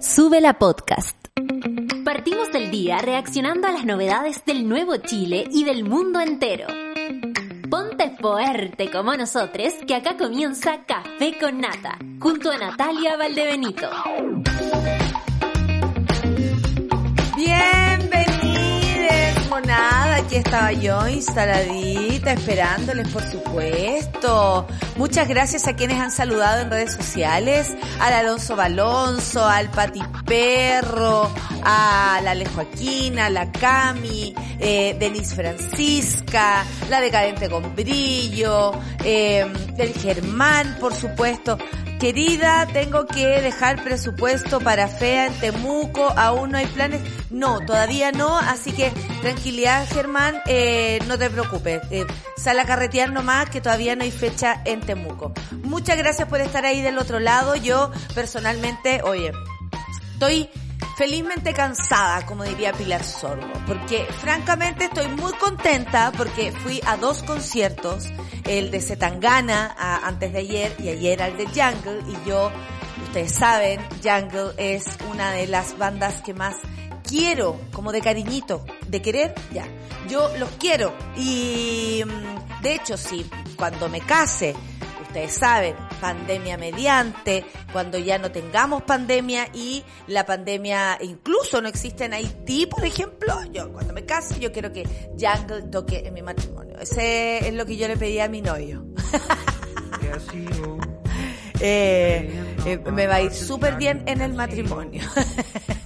Sube la podcast. Partimos del día reaccionando a las novedades del nuevo Chile y del mundo entero. Ponte fuerte como nosotros, que acá comienza Café con Nata, junto a Natalia Valdebenito. Bienvenidos, monada. Aquí estaba yo instaladita, esperándoles, por supuesto. Muchas gracias a quienes han saludado en redes sociales. Al Alonso Balonso, al Pati Perro, a la Ale Joaquina, a la Cami, eh, Denise Francisca, la Decadente con Brillo, eh, el Germán, por supuesto. Querida, tengo que dejar presupuesto para FEA en Temuco, aún no hay planes. No, todavía no, así que tranquilidad Germán, eh, no te preocupes. Eh, sal a carretear nomás que todavía no hay fecha en Temuco. Muchas gracias por estar ahí del otro lado. Yo personalmente, oye, estoy felizmente cansada, como diría Pilar Sorbo, porque francamente estoy muy contenta porque fui a dos conciertos, el de Zetangana a- antes de ayer y ayer al de Jungle y yo, ustedes saben, Jungle es una de las bandas que más quiero, como de cariñito, de querer, ya. Yo los quiero y mm, de hecho sí, cuando me case, ustedes saben, pandemia mediante, cuando ya no tengamos pandemia y la pandemia incluso no existe en Haití, por ejemplo, yo cuando me case yo quiero que Jungle toque en mi matrimonio. Ese es lo que yo le pedí a mi novio. Eh, eh, me va a ir súper bien en el matrimonio.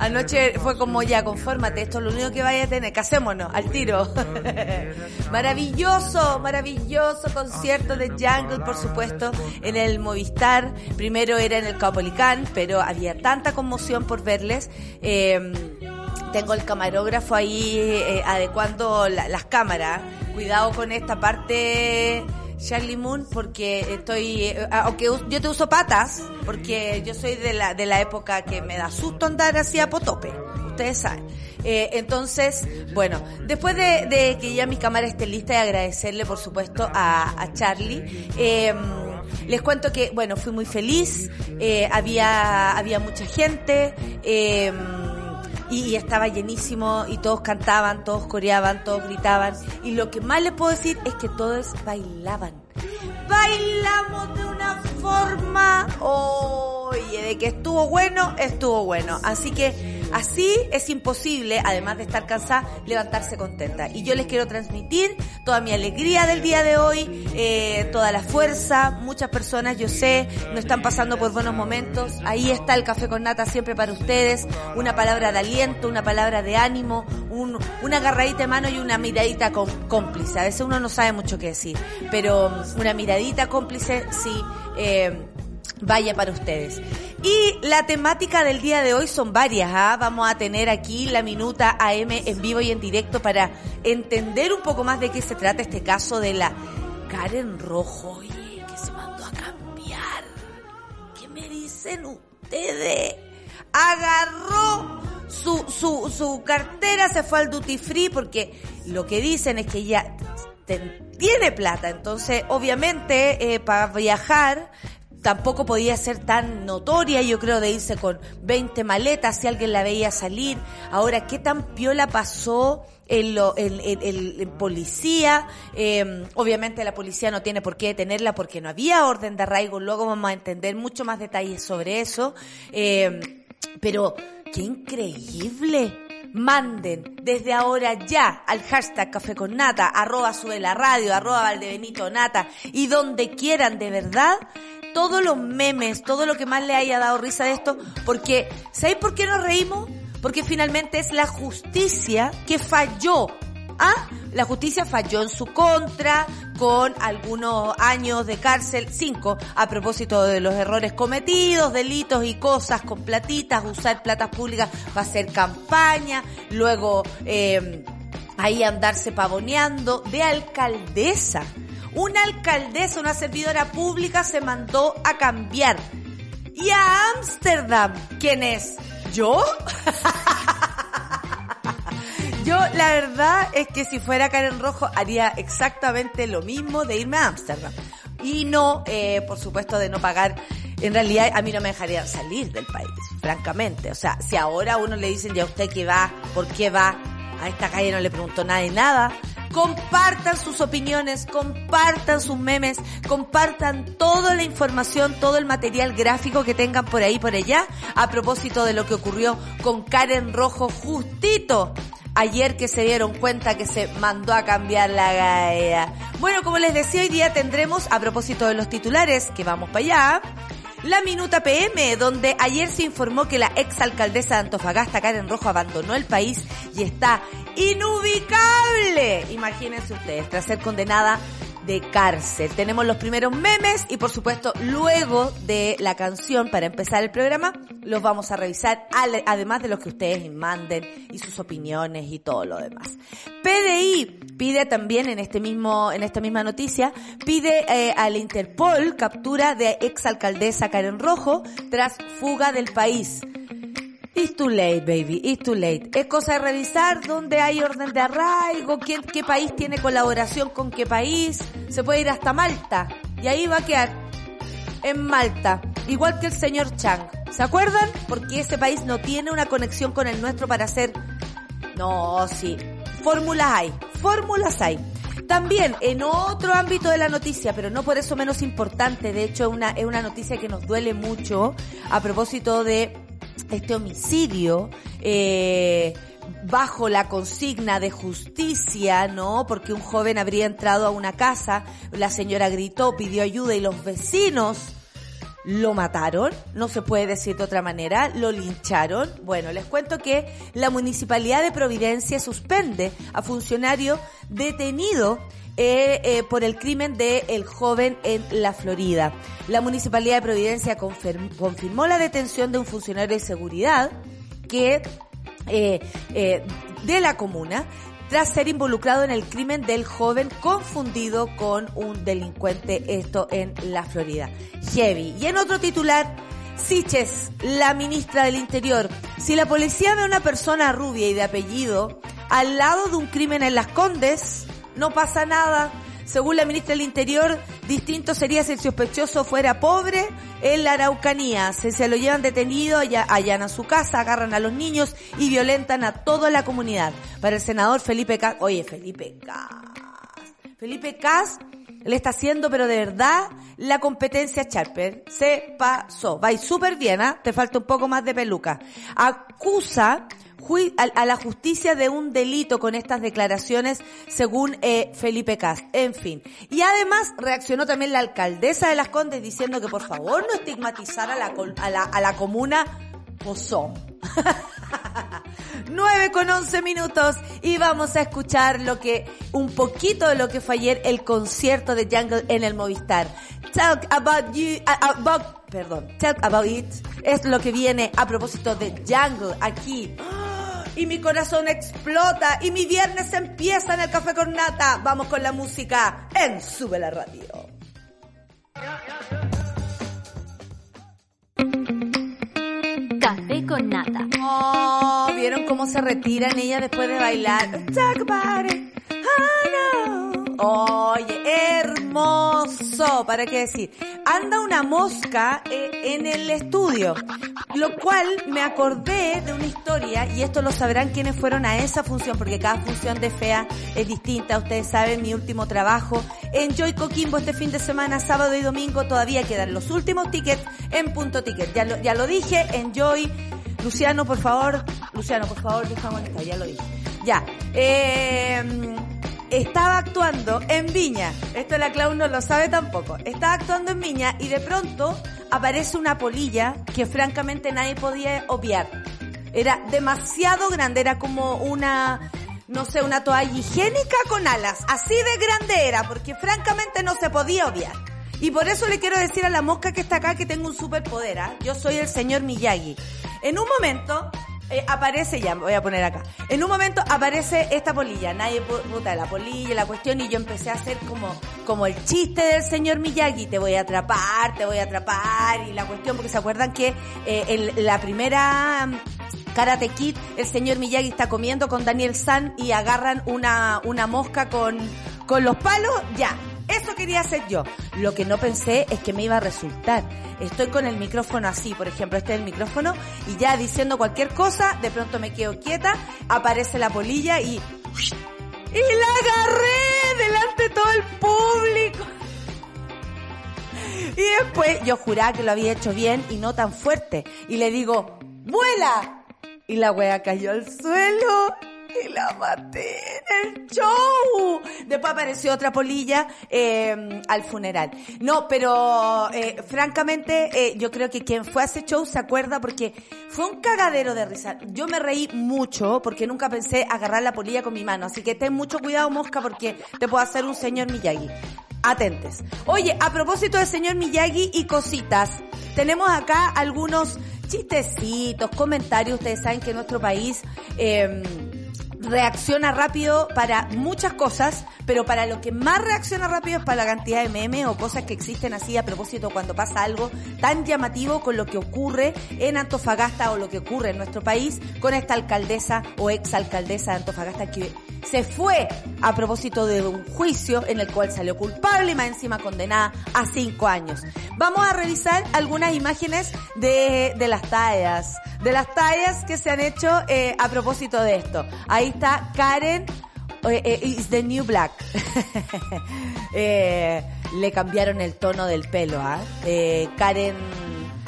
Anoche fue como ya, confórmate, esto es lo único que vaya a tener, casémonos, al tiro. maravilloso, maravilloso concierto de Jungle, por supuesto, en el Movistar. Primero era en el Caupolicán, pero había tanta conmoción por verles. Eh, tengo el camarógrafo ahí eh, adecuando la- las cámaras. Cuidado con esta parte, Charlie Moon, porque estoy, eh, aunque us- yo te uso patas, porque yo soy de la, de la época que me da susto andar así a potope. Ustedes saben. Eh, entonces, bueno, después de, de que ya mi cámara esté lista y agradecerle, por supuesto, a, a Charlie, eh, les cuento que, bueno, fui muy feliz, eh, había, había mucha gente, eh, y, estaba llenísimo y todos cantaban, todos coreaban, todos gritaban. Y lo que más les puedo decir es que todos bailaban. Bailamos de una forma, oye, de que estuvo bueno, estuvo bueno. Así que así es imposible, además de estar cansada, levantarse contenta. Y yo les quiero transmitir toda mi alegría del día de hoy, eh, toda la fuerza. Muchas personas, yo sé, no están pasando por buenos momentos. Ahí está el café con nata siempre para ustedes. Una palabra de aliento, una palabra de ánimo, un- una agarradita de mano y una miradita cómplice. A veces uno no sabe mucho qué decir, pero una miradita cómplice sí. Eh, vaya para ustedes. Y la temática del día de hoy son varias. ¿ah? Vamos a tener aquí la minuta AM en vivo y en directo para entender un poco más de qué se trata este caso de la Karen Rojo, oye, que se mandó a cambiar. ¿Qué me dicen ustedes? Agarró su, su, su cartera, se fue al duty free porque lo que dicen es que ella tiene plata, entonces obviamente eh, para viajar tampoco podía ser tan notoria, yo creo, de irse con 20 maletas si alguien la veía salir. Ahora, ¿qué tan piola pasó en, lo, en, en- en- policía? Eh, obviamente la policía no tiene por qué detenerla porque no había orden de arraigo, luego vamos a entender mucho más detalles sobre eso. Eh, pero, qué increíble. Manden desde ahora ya al hashtag Café con Nata, arroba sube la radio, arroba Valdebenito Nata y donde quieran de verdad todos los memes, todo lo que más le haya dado risa de esto, porque ¿sabéis por qué nos reímos? Porque finalmente es la justicia que falló. ¿Ah? La justicia falló en su contra con algunos años de cárcel, cinco, a propósito de los errores cometidos, delitos y cosas con platitas, usar platas públicas para hacer campaña, luego eh, ahí andarse pavoneando de alcaldesa. Una alcaldesa, una servidora pública se mandó a cambiar. Y a Ámsterdam, ¿quién es? ¿Yo? Yo la verdad es que si fuera Karen Rojo haría exactamente lo mismo de irme a Ámsterdam. Y no, eh, por supuesto, de no pagar en realidad a mí no me dejarían salir del país, francamente. O sea, si ahora a uno le dicen, ya usted que va, ¿por qué va? A esta calle no le preguntó nadie nada. Compartan sus opiniones, compartan sus memes, compartan toda la información, todo el material gráfico que tengan por ahí, por allá, a propósito de lo que ocurrió con Karen Rojo justito ayer que se dieron cuenta que se mandó a cambiar la gaea. Bueno, como les decía, hoy día tendremos, a propósito de los titulares, que vamos para allá, la Minuta PM, donde ayer se informó que la exalcaldesa de Antofagasta, Karen Rojo, abandonó el país y está inubicable. Imagínense ustedes, tras ser condenada de cárcel. Tenemos los primeros memes y por supuesto luego de la canción para empezar el programa los vamos a revisar además de los que ustedes manden y sus opiniones y todo lo demás. PDI pide también en este mismo en esta misma noticia pide eh, al Interpol captura de exalcaldesa Karen Rojo tras fuga del país. It's too late, baby. It's too late. Es cosa de revisar dónde hay orden de arraigo, qué país tiene colaboración con qué país. Se puede ir hasta Malta. Y ahí va a quedar. En Malta. Igual que el señor Chang. ¿Se acuerdan? Porque ese país no tiene una conexión con el nuestro para hacer... No, sí. Fórmulas hay. Fórmulas hay. También en otro ámbito de la noticia, pero no por eso menos importante, de hecho una, es una noticia que nos duele mucho a propósito de este homicidio eh, bajo la consigna de justicia, ¿no? Porque un joven habría entrado a una casa, la señora gritó, pidió ayuda y los vecinos lo mataron, no se puede decir de otra manera, lo lincharon. Bueno, les cuento que la Municipalidad de Providencia suspende a funcionario detenido eh, eh, por el crimen del el joven en la Florida. La Municipalidad de Providencia confirmó la detención de un funcionario de seguridad que eh, de la comuna tras ser involucrado en el crimen del joven confundido con un delincuente, esto en la Florida. Heavy. Y en otro titular, Siches, la ministra del Interior. Si la policía ve a una persona rubia y de apellido al lado de un crimen en Las Condes, no pasa nada. Según la ministra del Interior, distinto sería si el sospechoso fuera pobre en la Araucanía. Si se lo llevan detenido, a su casa, agarran a los niños y violentan a toda la comunidad. Para el senador Felipe Cas, oye, Felipe Cas, Felipe Cas le está haciendo, pero de verdad, la competencia Charper se pasó. Va súper bien, ¿ah? Te falta un poco más de peluca. Acusa a, la justicia de un delito con estas declaraciones según eh, Felipe Cast. En fin. Y además reaccionó también la alcaldesa de Las Condes diciendo que por favor no estigmatizar a la, a la, a la comuna Pozón. 9 con 11 minutos y vamos a escuchar lo que, un poquito de lo que fue ayer el concierto de Jungle en el Movistar. Talk about you, about, perdón, talk about it es lo que viene a propósito de Jungle aquí y mi corazón explota y mi viernes empieza en el café con nata. Vamos con la música en Sube la Radio. Café con nata. Oh, ¿vieron cómo se retiran ella después de bailar? Talk about it. Oye, hermoso, ¿para qué decir? Anda una mosca eh, en el estudio, lo cual me acordé de una historia, y esto lo sabrán quienes fueron a esa función, porque cada función de FEA es distinta, ustedes saben, mi último trabajo en Joy Coquimbo este fin de semana, sábado y domingo, todavía quedan los últimos tickets en punto ticket. Ya lo, ya lo dije, Enjoy. Luciano, por favor, Luciano, por favor, esta, ya lo dije. Ya, eh, estaba actuando en Viña. Esto la Clau no lo sabe tampoco. Estaba actuando en Viña y de pronto aparece una polilla que francamente nadie podía obviar. Era demasiado grande, era como una, no sé, una toalla higiénica con alas. Así de grande era, porque francamente no se podía obviar. Y por eso le quiero decir a la mosca que está acá que tengo un superpoder. ¿ah? Yo soy el señor Miyagi. En un momento eh, aparece, ya voy a poner acá. En un momento aparece esta polilla, nadie puta la polilla, la cuestión, y yo empecé a hacer como, como el chiste del señor Miyagi, te voy a atrapar, te voy a atrapar, y la cuestión, porque se acuerdan que eh, la primera mm, Karate Kid, el señor Miyagi está comiendo con Daniel San y agarran una, una mosca con, con los palos, ya. Eso quería hacer yo. Lo que no pensé es que me iba a resultar. Estoy con el micrófono así, por ejemplo, este es el micrófono, y ya diciendo cualquier cosa, de pronto me quedo quieta, aparece la polilla y... Y la agarré delante de todo el público. Y después yo juraba que lo había hecho bien y no tan fuerte. Y le digo, ¡vuela! Y la wea cayó al suelo y la maté en el show. Después apareció otra polilla eh, al funeral. No, pero eh, francamente eh, yo creo que quien fue a ese show se acuerda porque fue un cagadero de risa. Yo me reí mucho porque nunca pensé agarrar la polilla con mi mano. Así que ten mucho cuidado, mosca, porque te puedo hacer un señor Miyagi. Atentes. Oye, a propósito del señor Miyagi y cositas, tenemos acá algunos chistecitos, comentarios. Ustedes saben que nuestro país eh, reacciona rápido para muchas cosas, pero para lo que más reacciona rápido es para la cantidad de memes o cosas que existen así a propósito cuando pasa algo tan llamativo con lo que ocurre en Antofagasta o lo que ocurre en nuestro país con esta alcaldesa o ex alcaldesa de Antofagasta que se fue a propósito de un juicio en el cual salió culpable y más encima condenada a cinco años. Vamos a revisar algunas imágenes de, de las tallas, de las tallas que se han hecho eh, a propósito de esto. Ahí está Karen eh, eh, is the new black. eh, le cambiaron el tono del pelo, ¿ah? Eh, Karen,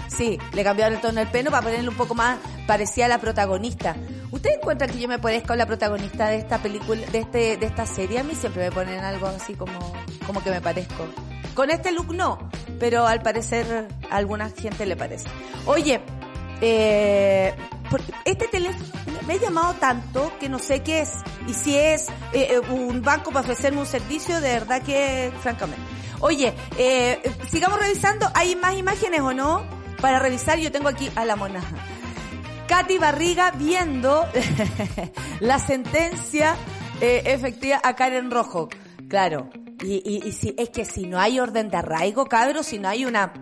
sí, le cambiaron el tono del pelo para ponerle un poco más parecía a la protagonista. ¿Ustedes encuentran que yo me parezco a la protagonista de esta película, de este, de esta serie? A mí siempre me ponen algo así como, como que me parezco. Con este look no, pero al parecer a alguna gente le parece. Oye, eh, por- este teléfono me ha llamado tanto que no sé qué es. Y si es eh, eh, un banco para ofrecerme un servicio, de verdad que, francamente. Oye, eh, sigamos revisando. ¿Hay más imágenes o no? Para revisar, yo tengo aquí a la mona. Katy Barriga viendo la sentencia efectiva a Karen Rojo. Claro. Y, y, y si, es que si no hay orden de arraigo, cabros, si no hay una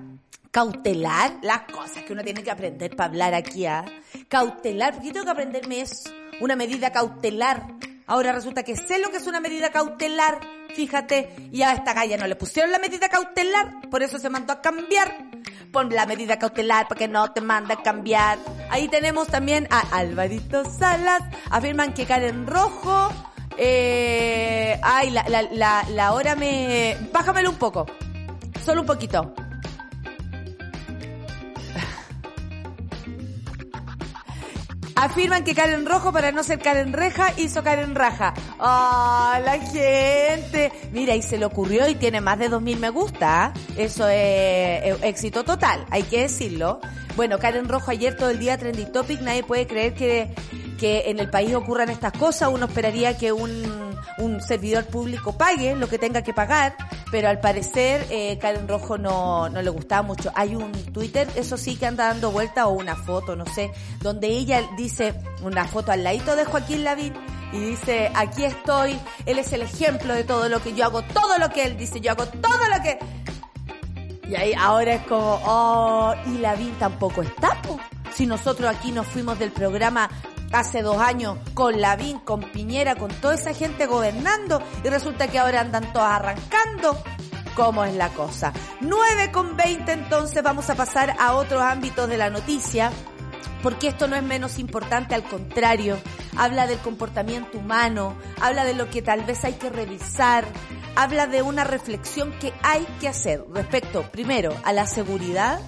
cautelar, las cosas que uno tiene que aprender para hablar aquí, ¿ah? Cautelar, porque yo tengo que aprenderme eso, una medida cautelar. Ahora resulta que sé lo que es una medida cautelar, fíjate, y a esta galla no le pusieron la medida cautelar, por eso se mandó a cambiar. Pon la medida cautelar para que no te mande a cambiar. Ahí tenemos también a Alvarito Salas, afirman que Karen Rojo, eh, ay, la, la, la, la hora me, bájamelo un poco, solo un poquito. Afirman que Karen Rojo, para no ser Karen Reja, hizo Karen Raja. ¡Ah, la gente! Mira, y se le ocurrió y tiene más de 2.000 me gusta. ¿ah? Eso es eh, éxito total, hay que decirlo. Bueno, Karen Rojo ayer todo el día trending topic, nadie puede creer que, que en el país ocurran estas cosas. Uno esperaría que un, un servidor público pague lo que tenga que pagar, pero al parecer eh, Karen Rojo no, no le gustaba mucho. Hay un Twitter, eso sí que anda dando vuelta, o una foto, no sé, donde ella dice una foto al ladito de Joaquín Lavín y dice, aquí estoy, él es el ejemplo de todo lo que yo hago, todo lo que él dice, yo hago todo lo que... Y ahí ahora es como, oh, y Lavín tampoco está, po. Si nosotros aquí nos fuimos del programa hace dos años con Lavín, con Piñera, con toda esa gente gobernando y resulta que ahora andan todas arrancando. ¿Cómo es la cosa? 9 con 20 entonces vamos a pasar a otros ámbitos de la noticia porque esto no es menos importante, al contrario, habla del comportamiento humano, habla de lo que tal vez hay que revisar, habla de una reflexión que hay que hacer respecto, primero, a la seguridad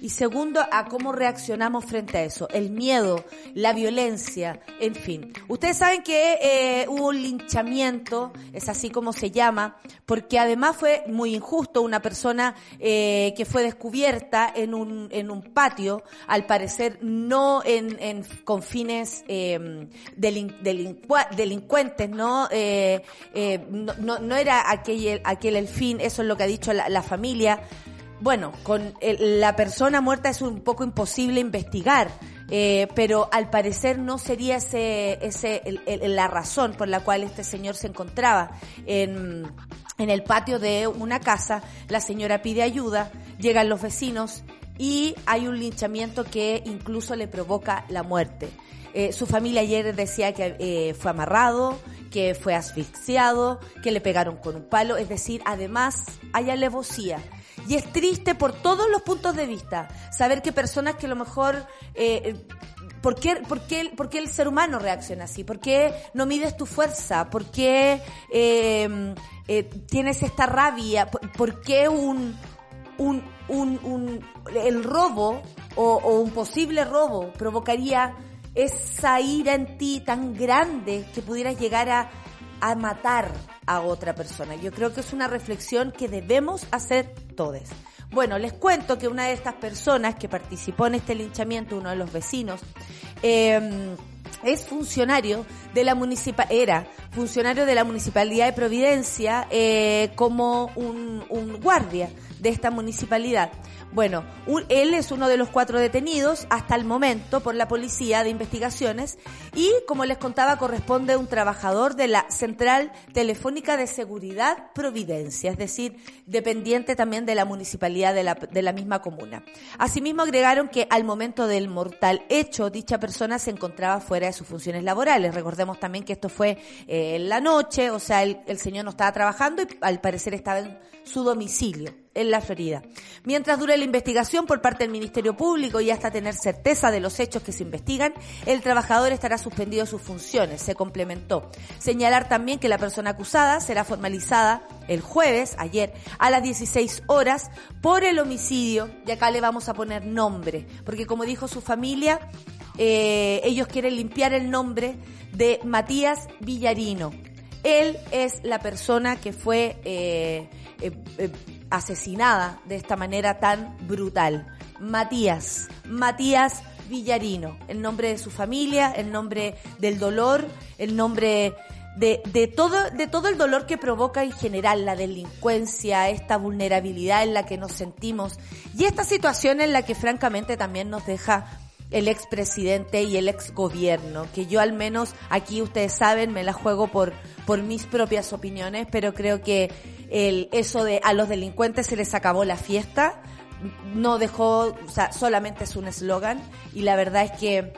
y segundo, a cómo reaccionamos frente a eso, el miedo, la violencia, en fin. Ustedes saben que eh, hubo un linchamiento, es así como se llama, porque además fue muy injusto una persona eh, que fue descubierta en un, en un patio, al parecer no en, en con fines eh, delin- delincuentes, ¿no? Eh, eh, no, no, no era aquel, aquel el fin, eso es lo que ha dicho la familia. Bueno, con el- la persona muerta es un poco imposible investigar, eh, pero al parecer no sería ese, ese el- el- la razón por la cual este señor se encontraba en, en el patio de una casa. La señora pide ayuda, llegan los vecinos y hay un linchamiento que incluso le provoca la muerte. Eh, su familia ayer decía que eh, fue amarrado, que fue asfixiado, que le pegaron con un palo, es decir, además hay alevosía. Y es triste por todos los puntos de vista saber que personas que a lo mejor eh, ¿Por qué, por, qué, ¿Por qué, el ser humano reacciona así? ¿Por qué no mides tu fuerza? ¿Por qué eh, eh, tienes esta rabia? ¿Por, qué un, un, un, un, el robo o, o un posible robo provocaría esa ira en ti tan grande que pudieras llegar a, a matar a otra persona. Yo creo que es una reflexión que debemos hacer todos. Bueno, les cuento que una de estas personas que participó en este linchamiento, uno de los vecinos, eh, es funcionario de la municipal era funcionario de la municipalidad de Providencia eh, como un, un guardia de esta municipalidad. Bueno, él es uno de los cuatro detenidos hasta el momento por la Policía de Investigaciones y, como les contaba, corresponde a un trabajador de la Central Telefónica de Seguridad Providencia, es decir, dependiente también de la municipalidad de la, de la misma comuna. Asimismo, agregaron que al momento del mortal hecho, dicha persona se encontraba fuera de sus funciones laborales. Recordemos también que esto fue eh, en la noche, o sea, el, el señor no estaba trabajando y al parecer estaba en su domicilio en la Florida. Mientras dure la investigación por parte del Ministerio Público y hasta tener certeza de los hechos que se investigan, el trabajador estará suspendido de sus funciones, se complementó. Señalar también que la persona acusada será formalizada el jueves, ayer, a las 16 horas, por el homicidio, y acá le vamos a poner nombre, porque como dijo su familia, eh, ellos quieren limpiar el nombre de Matías Villarino. Él es la persona que fue eh, eh, eh, asesinada de esta manera tan brutal. Matías, Matías Villarino, el nombre de su familia, el nombre del dolor, el nombre de, de, todo, de todo el dolor que provoca en general la delincuencia, esta vulnerabilidad en la que nos sentimos y esta situación en la que francamente también nos deja el expresidente y el ex gobierno, que yo al menos aquí ustedes saben me la juego por, por mis propias opiniones, pero creo que el, eso de a los delincuentes se les acabó la fiesta, no dejó, o sea, solamente es un eslogan y la verdad es que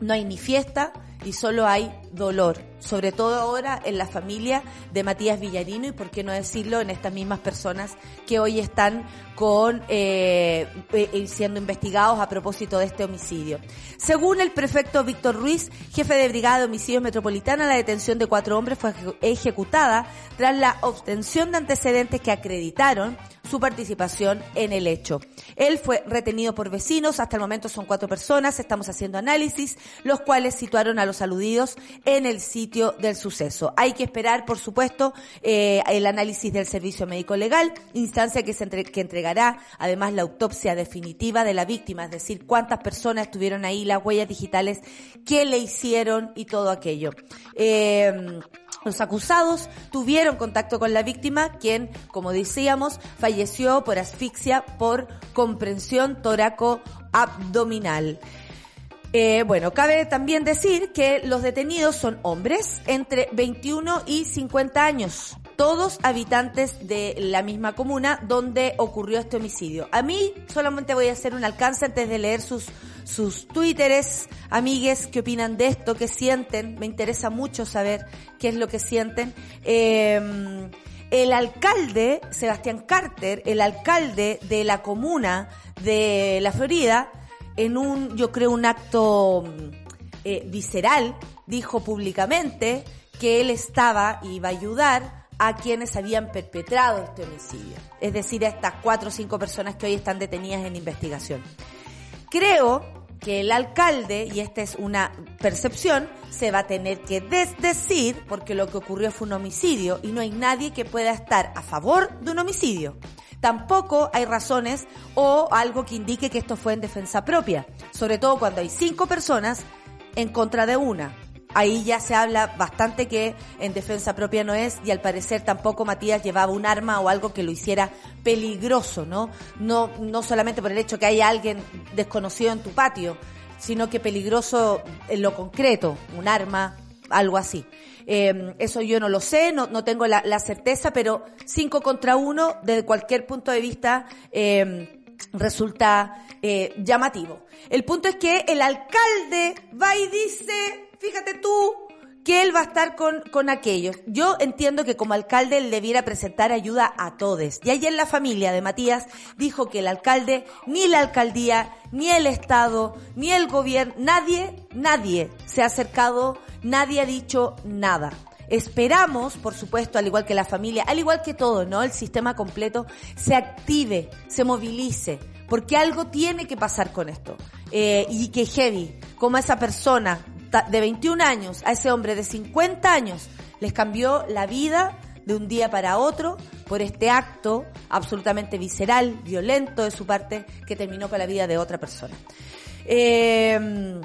no hay ni fiesta y solo hay dolor, sobre todo ahora en la familia de Matías Villarino y por qué no decirlo en estas mismas personas que hoy están con eh, eh, siendo investigados a propósito de este homicidio. Según el prefecto Víctor Ruiz, jefe de brigada de homicidios metropolitana, la detención de cuatro hombres fue ejecutada tras la obtención de antecedentes que acreditaron su participación en el hecho. Él fue retenido por vecinos, hasta el momento son cuatro personas, estamos haciendo análisis, los cuales situaron a los aludidos en el sitio del suceso. Hay que esperar, por supuesto, eh, el análisis del servicio médico legal, instancia que, se que entregará además la autopsia definitiva de la víctima, es decir, cuántas personas estuvieron ahí, las huellas digitales, qué le hicieron y todo aquello. Eh, los acusados tuvieron contacto con la víctima, quien, como decíamos, falleció por asfixia por comprensión toraco-abdominal. Eh, bueno, cabe también decir que los detenidos son hombres entre 21 y 50 años, todos habitantes de la misma comuna donde ocurrió este homicidio. A mí solamente voy a hacer un alcance antes de leer sus sus twitteres, amigues, qué opinan de esto, qué sienten. Me interesa mucho saber qué es lo que sienten. Eh, el alcalde, Sebastián Carter, el alcalde de la comuna de la Florida, en un, yo creo, un acto eh, visceral, dijo públicamente que él estaba y iba a ayudar a quienes habían perpetrado este homicidio. Es decir, a estas cuatro o cinco personas que hoy están detenidas en investigación. Creo que el alcalde, y esta es una percepción, se va a tener que desdecir porque lo que ocurrió fue un homicidio y no hay nadie que pueda estar a favor de un homicidio. Tampoco hay razones o algo que indique que esto fue en defensa propia, sobre todo cuando hay cinco personas en contra de una. Ahí ya se habla bastante que en defensa propia no es y al parecer tampoco Matías llevaba un arma o algo que lo hiciera peligroso, ¿no? No, no solamente por el hecho que haya alguien desconocido en tu patio, sino que peligroso en lo concreto, un arma, algo así. Eh, eso yo no lo sé, no, no tengo la, la, certeza, pero cinco contra uno, desde cualquier punto de vista, eh, resulta eh, llamativo. El punto es que el alcalde va y dice, fíjate tú, que él va a estar con, con aquellos. Yo entiendo que como alcalde él debiera presentar ayuda a todos. Y ayer la familia de Matías dijo que el alcalde, ni la alcaldía, ni el Estado, ni el gobierno, nadie, nadie se ha acercado, nadie ha dicho nada. Esperamos, por supuesto, al igual que la familia, al igual que todo, ¿no? El sistema completo se active, se movilice, porque algo tiene que pasar con esto. Eh, y que heavy, como esa persona de 21 años a ese hombre de 50 años les cambió la vida de un día para otro por este acto absolutamente visceral, violento de su parte, que terminó con la vida de otra persona. Eh,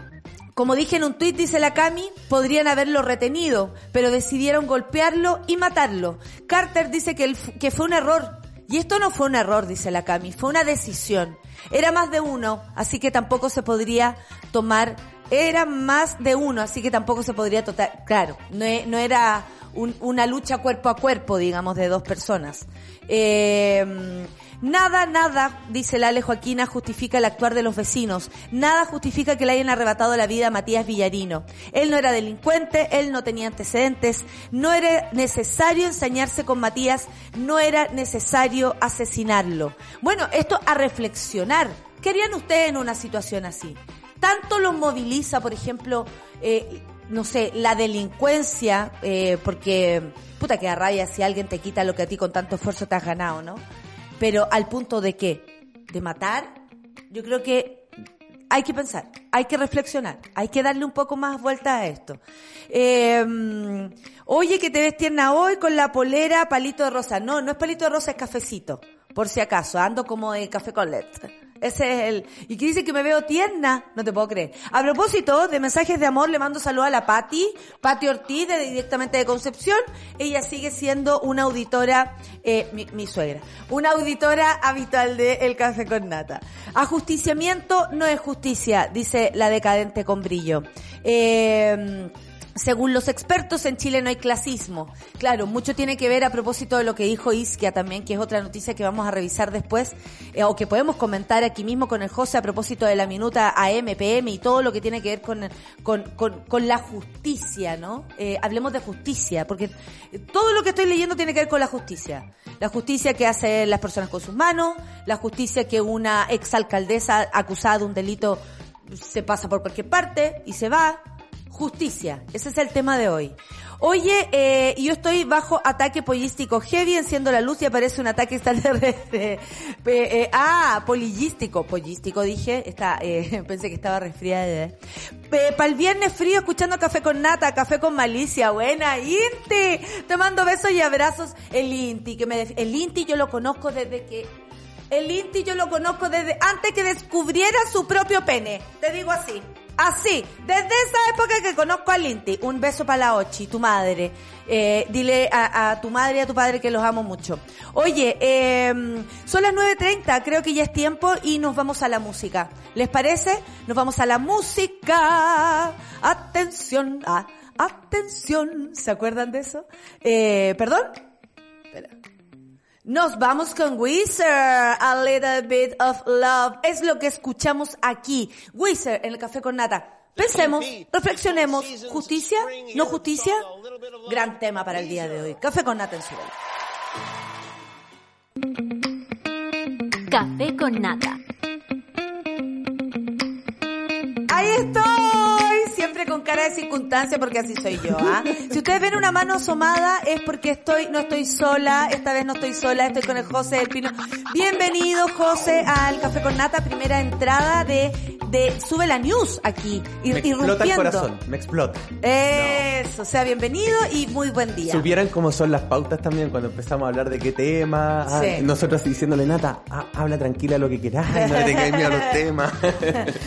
como dije en un tuit, dice la Cami, podrían haberlo retenido, pero decidieron golpearlo y matarlo. Carter dice que, que fue un error. Y esto no fue un error, dice la Cami, fue una decisión. Era más de uno, así que tampoco se podría tomar, era más de uno, así que tampoco se podría total, claro, no, e, no era una lucha cuerpo a cuerpo, digamos, de dos personas. Eh, Nada, nada, dice Lale Joaquina, justifica el actuar de los vecinos. Nada justifica que le hayan arrebatado la vida a Matías Villarino. Él no era delincuente, él no tenía antecedentes, no era necesario ensañarse con Matías, no era necesario asesinarlo. Bueno, esto a reflexionar. ¿Qué harían ustedes en una situación así? Tanto los moviliza, por ejemplo, eh, no sé, la delincuencia, eh, porque puta que a raya si alguien te quita lo que a ti con tanto esfuerzo te has ganado, ¿no? Pero al punto de qué? De matar, yo creo que hay que pensar, hay que reflexionar, hay que darle un poco más vuelta a esto. Eh, oye, que te ves tierna hoy con la polera palito de rosa. No, no es palito de rosa, es cafecito. Por si acaso, ando como de café con leche. Ese es el... Y que dice que me veo tierna. No te puedo creer. A propósito de mensajes de amor, le mando saludo a la Patti, Patti Ortiz, directamente de Concepción. Ella sigue siendo una auditora, eh, mi, mi, suegra, una auditora habitual de El Café con Nata. Ajusticiamiento no es justicia, dice la decadente con brillo. Eh, según los expertos, en Chile no hay clasismo. Claro, mucho tiene que ver a propósito de lo que dijo Isquia también, que es otra noticia que vamos a revisar después, eh, o que podemos comentar aquí mismo con el José a propósito de la minuta AM, PM y todo lo que tiene que ver con, con, con, con la justicia, ¿no? Eh, hablemos de justicia, porque todo lo que estoy leyendo tiene que ver con la justicia. La justicia que hacen las personas con sus manos, la justicia que una exalcaldesa acusada de un delito se pasa por cualquier parte y se va, Justicia, ese es el tema de hoy. Oye, eh, yo estoy bajo ataque pollístico heavy, enciendo la luz y aparece un ataque extraterrestre. Eh, ah, polillístico, pollístico dije, está, eh, pensé que estaba resfriada. Para el viernes frío, escuchando café con nata, café con malicia, buena, Inti. Te mando besos y abrazos. El Inti, que me, el Inti yo lo conozco desde que el Inti yo lo conozco desde antes que descubriera su propio pene. Te digo así. Así, desde esa época que conozco a Linti. Un beso para la Ochi, tu madre. Eh, dile a, tu madre y a tu padre que los amo mucho. Oye, eh, son las 9.30, creo que ya es tiempo y nos vamos a la música. ¿Les parece? Nos vamos a la música. Atención, atención. ¿Se acuerdan de eso? Eh, ¿Perdón? Nos vamos con Wizard, A Little Bit of Love. Es lo que escuchamos aquí. Wizard en el café con nata. Pensemos, reflexionemos. ¿Justicia? ¿No justicia? Gran tema para el día de hoy. Café con nata en su Café con nata. Ahí estoy, siempre con cara de circunstancia porque así soy yo. ¿ah? Si ustedes ven una mano asomada es porque estoy, no estoy sola, esta vez no estoy sola, estoy con el José del Pino. Bienvenido José al Café con Nata, primera entrada de, de Sube la News aquí, me explota el corazón, me explota. Eso, sea, bienvenido y muy buen día. Supieran cómo son las pautas también cuando empezamos a hablar de qué tema, ah, nosotros diciéndole Nata, ah, habla tranquila lo que quieras, no te tengas miedo a los temas.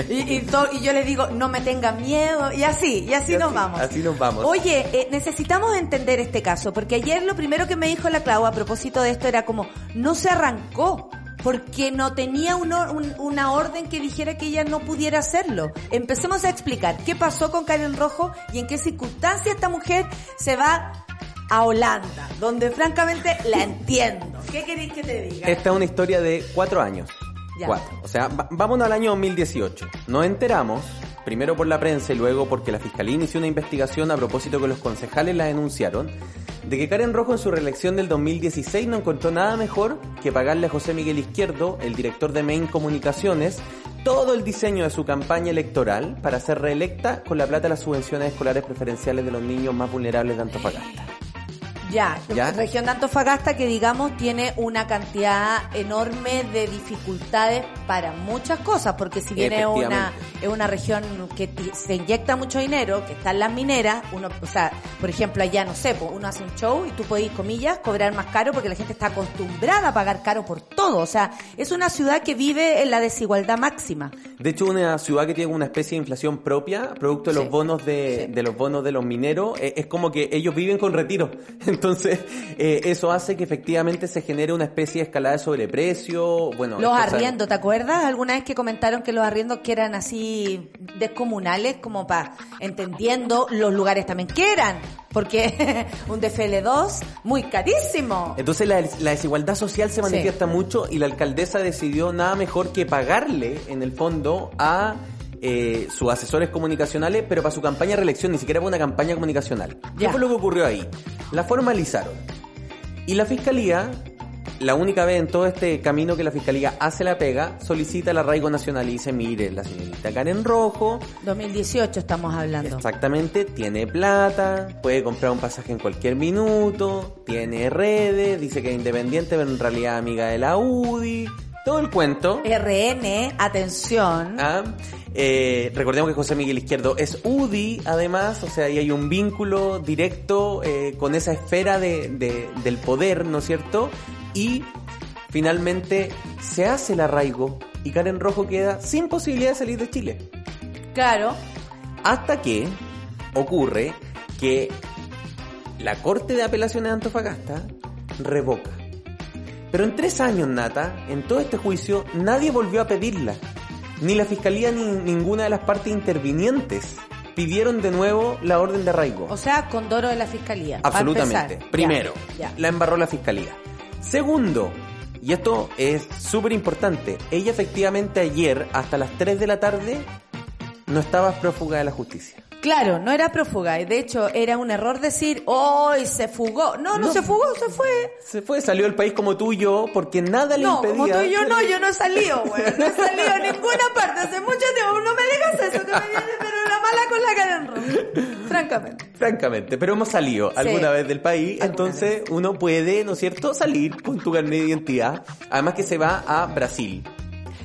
y, y, y yo le digo, no me tenga miedo, y así, y así, nos vamos. Así nos vamos. Oye, eh, necesitamos entender este caso, porque ayer lo primero que me dijo la Clau a propósito de esto era como, no se arrancó porque no tenía una orden que dijera que ella no pudiera hacerlo. Empecemos a explicar qué pasó con Karen Rojo y en qué circunstancia esta mujer se va a Holanda, donde francamente la entiendo. ¿Qué queréis que te diga? Esta es una historia de cuatro años. Cuatro. O sea, vámonos al año 2018. Nos enteramos, primero por la prensa y luego porque la Fiscalía inició una investigación a propósito que los concejales la denunciaron, de que Karen Rojo en su reelección del 2016 no encontró nada mejor que pagarle a José Miguel Izquierdo, el director de Main Comunicaciones, todo el diseño de su campaña electoral para ser reelecta con la plata de las subvenciones escolares preferenciales de los niños más vulnerables de Antofagasta. Ya, la región de Antofagasta que digamos tiene una cantidad enorme de dificultades para muchas cosas, porque si bien es una, es una región que se inyecta mucho dinero, que están las mineras, uno, o sea, por ejemplo allá, no sé, uno hace un show y tú puedes, comillas, cobrar más caro porque la gente está acostumbrada a pagar caro por todo, o sea, es una ciudad que vive en la desigualdad máxima. De hecho, una ciudad que tiene una especie de inflación propia, producto de los bonos de, de los bonos de los mineros, es, es como que ellos viven con retiro. Entonces, eh, eso hace que efectivamente se genere una especie de escalada de sobreprecio. Bueno, los arriendos, ¿te acuerdas? Alguna vez que comentaron que los arriendos que eran así descomunales, como para entendiendo los lugares también que eran. Porque un DFL2 muy carísimo. Entonces la, desigualdad social se manifiesta mucho y la alcaldesa decidió nada mejor que pagarle en el fondo a eh, sus asesores comunicacionales, pero para su campaña de reelección, ni siquiera fue una campaña comunicacional. ¿Qué fue lo que ocurrió ahí? La formalizaron. Y la fiscalía, la única vez en todo este camino que la fiscalía hace la pega, solicita el arraigo nacional y dice, mire, la señorita Karen Rojo. 2018 estamos hablando. Exactamente, tiene plata, puede comprar un pasaje en cualquier minuto, tiene redes, dice que es independiente, pero en realidad amiga de la UDI todo el cuento. RN, atención. Ah, eh, recordemos que José Miguel Izquierdo es UDI, además, o sea, ahí hay un vínculo directo eh, con esa esfera de, del poder, ¿no es cierto? Y finalmente se hace el arraigo y Karen Rojo queda sin posibilidad de salir de Chile. Claro. Hasta que ocurre que la Corte de Apelaciones de Antofagasta revoca pero en tres años, Nata, en todo este juicio, nadie volvió a pedirla. Ni la fiscalía ni ninguna de las partes intervinientes pidieron de nuevo la orden de arraigo. O sea, con doro de la fiscalía. Absolutamente. Primero, la embarró la fiscalía. Segundo, y esto es súper importante, ella efectivamente ayer, hasta las 3 de la tarde, no estaba prófuga de la justicia. Claro, no era prófuga. De hecho, era un error decir, ¡hoy se fugó! No, no, se fugó, se fue. Se fue, salió del país como tú y yo, porque nada le impedía. No, como tú y yo no, yo no he salido, güey. No he salido a ninguna parte hace mucho tiempo. No me digas eso, que me viene, pero la mala con la cara en rojo. Francamente. Francamente, pero hemos salido alguna vez del país, entonces uno puede, ¿no es cierto?, salir con tu carnet de identidad. Además que se va a Brasil.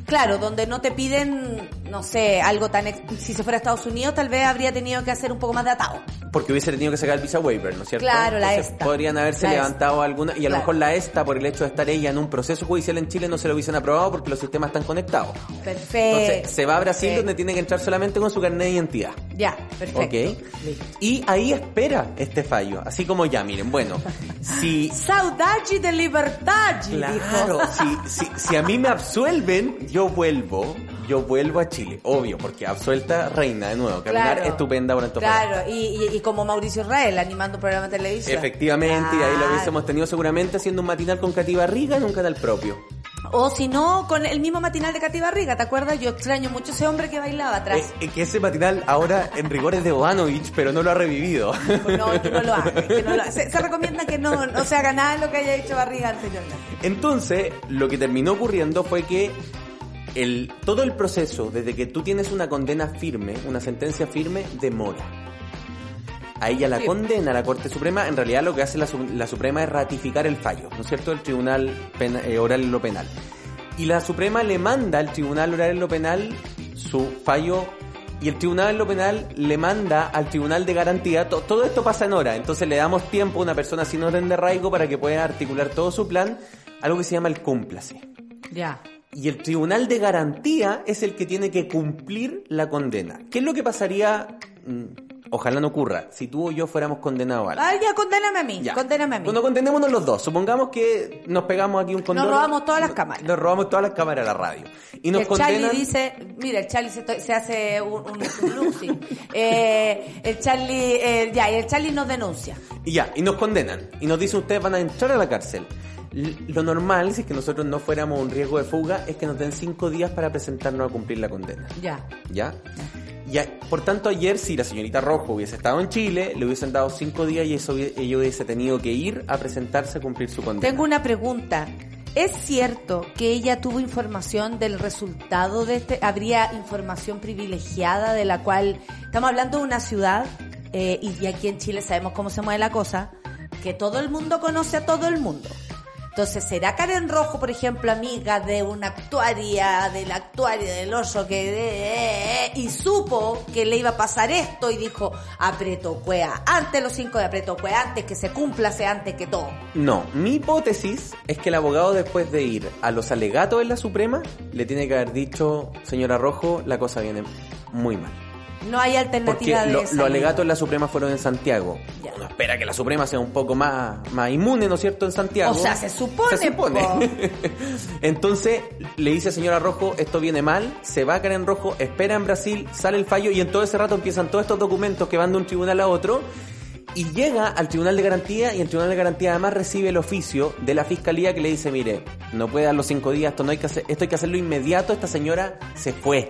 Claro, donde no te piden, no sé, algo tan... Si se fuera a Estados Unidos, tal vez habría tenido que hacer un poco más de atado. Porque hubiese tenido que sacar el visa waiver, ¿no es cierto? Claro, la ESTA. Podrían haberse levantado alguna... Y a lo mejor la ESTA, por el hecho de estar ella en un proceso judicial en Chile, no se lo hubiesen aprobado porque los sistemas están conectados. Perfecto. Entonces, se va a Brasil donde tiene que entrar solamente con su carnet de identidad. Ya, perfecto. Ok. Y ahí espera este fallo. Así como ya, miren, bueno, si... Saudade de libertad, Claro, si, si, si a mí me absuelven, yo vuelvo yo vuelvo a Chile, obvio, porque absuelta reina de nuevo, caminar estupenda por Claro, y, y, como Mauricio Israel animando un programa de televisión. Efectivamente, y ahí lo hubiésemos tenido seguramente haciendo un matinal con Katy Barriga en un canal propio. O si no, con el mismo matinal de Katy Barriga, ¿te acuerdas? Yo extraño mucho ese hombre que bailaba atrás. Es, que ese matinal ahora en rigor es de Obanovich, pero no lo ha revivido. No, que no lo haga. se, recomienda que no, no se haga nada de lo que haya hecho Barriga anteriormente. Entonces, lo que terminó ocurriendo fue que el, todo el proceso, desde que tú tienes una condena firme, una sentencia firme, demora. A ella la condena la Corte Suprema, en realidad lo que hace la, Suprema es ratificar el fallo, ¿no es cierto?, el Tribunal eh, Oral en lo Penal. Y la Suprema le manda al Tribunal Oral en lo Penal su fallo y el Tribunal en lo Penal le manda al Tribunal de Garantía, todo esto pasa en hora, entonces le damos tiempo a una persona sin orden de arraigo para que pueda articular todo su plan, algo que se llama el cúmplase. Ya y el tribunal de garantía es el que tiene que cumplir la condena. ¿Qué es lo que pasaría? Mm, ojalá no ocurra. Si tú o yo fuéramos condenados a algo. Ah, ya, condéname a mí. Ya. Condéname a mí. Bueno, condenémonos los dos. Supongamos que nos pegamos aquí un condón. Nos robamos todas las cámaras. Nos robamos todas las cámaras de la radio. Y nos el Charlie dice, mira, el Charlie se, hace un, un, eh, el Charlie, eh, ya, y el Charlie nos denuncia. Y ya, y nos condenan. Y nos dice, ustedes van a entrar a la cárcel. Lo normal, si es que nosotros no fuéramos un riesgo de fuga, es que nos den cinco días para presentarnos a cumplir la condena. Ya. ¿Ya? Y a- por tanto, ayer, si la señorita Rojo hubiese estado en Chile, le hubiesen dado cinco días y eso, ella hubiese tenido que ir a presentarse a cumplir su condena. Tengo una pregunta. ¿Es cierto que ella tuvo información del resultado de este? ¿Habría información privilegiada de la cual... Estamos hablando de una ciudad, eh, y aquí en Chile sabemos cómo se mueve la cosa, que todo el mundo conoce a todo el mundo. Entonces, ¿será Karen Rojo, por ejemplo, amiga de una actuaria, de la actuaria del oso que... eh, eh, y supo que le iba a pasar esto y dijo, aprieto cuea, antes los cinco de aprieto cuea, antes que se cumpla, sea antes que todo. No, mi hipótesis es que el abogado después de ir a los alegatos en la Suprema, le tiene que haber dicho, señora Rojo, la cosa viene muy mal. No hay Porque alternativa de lo- los alegatos en la Suprema fueron en Santiago. Ya. Uno espera que la Suprema sea un poco más, más inmune, ¿no es cierto?, en Santiago. O sea, se supone, Se supone. po. Entonces, le dice a señora Rojo, esto viene mal, se va a caer en rojo, espera en Brasil, sale el fallo y en todo ese rato empiezan todos estos documentos que van de un tribunal a otro y llega al tribunal de garantía y el tribunal de garantía además recibe el oficio de la fiscalía que le dice, mire, no puede dar los cinco días, esto no hay que hacer, esto hay que hacerlo inmediato, esta señora se fue.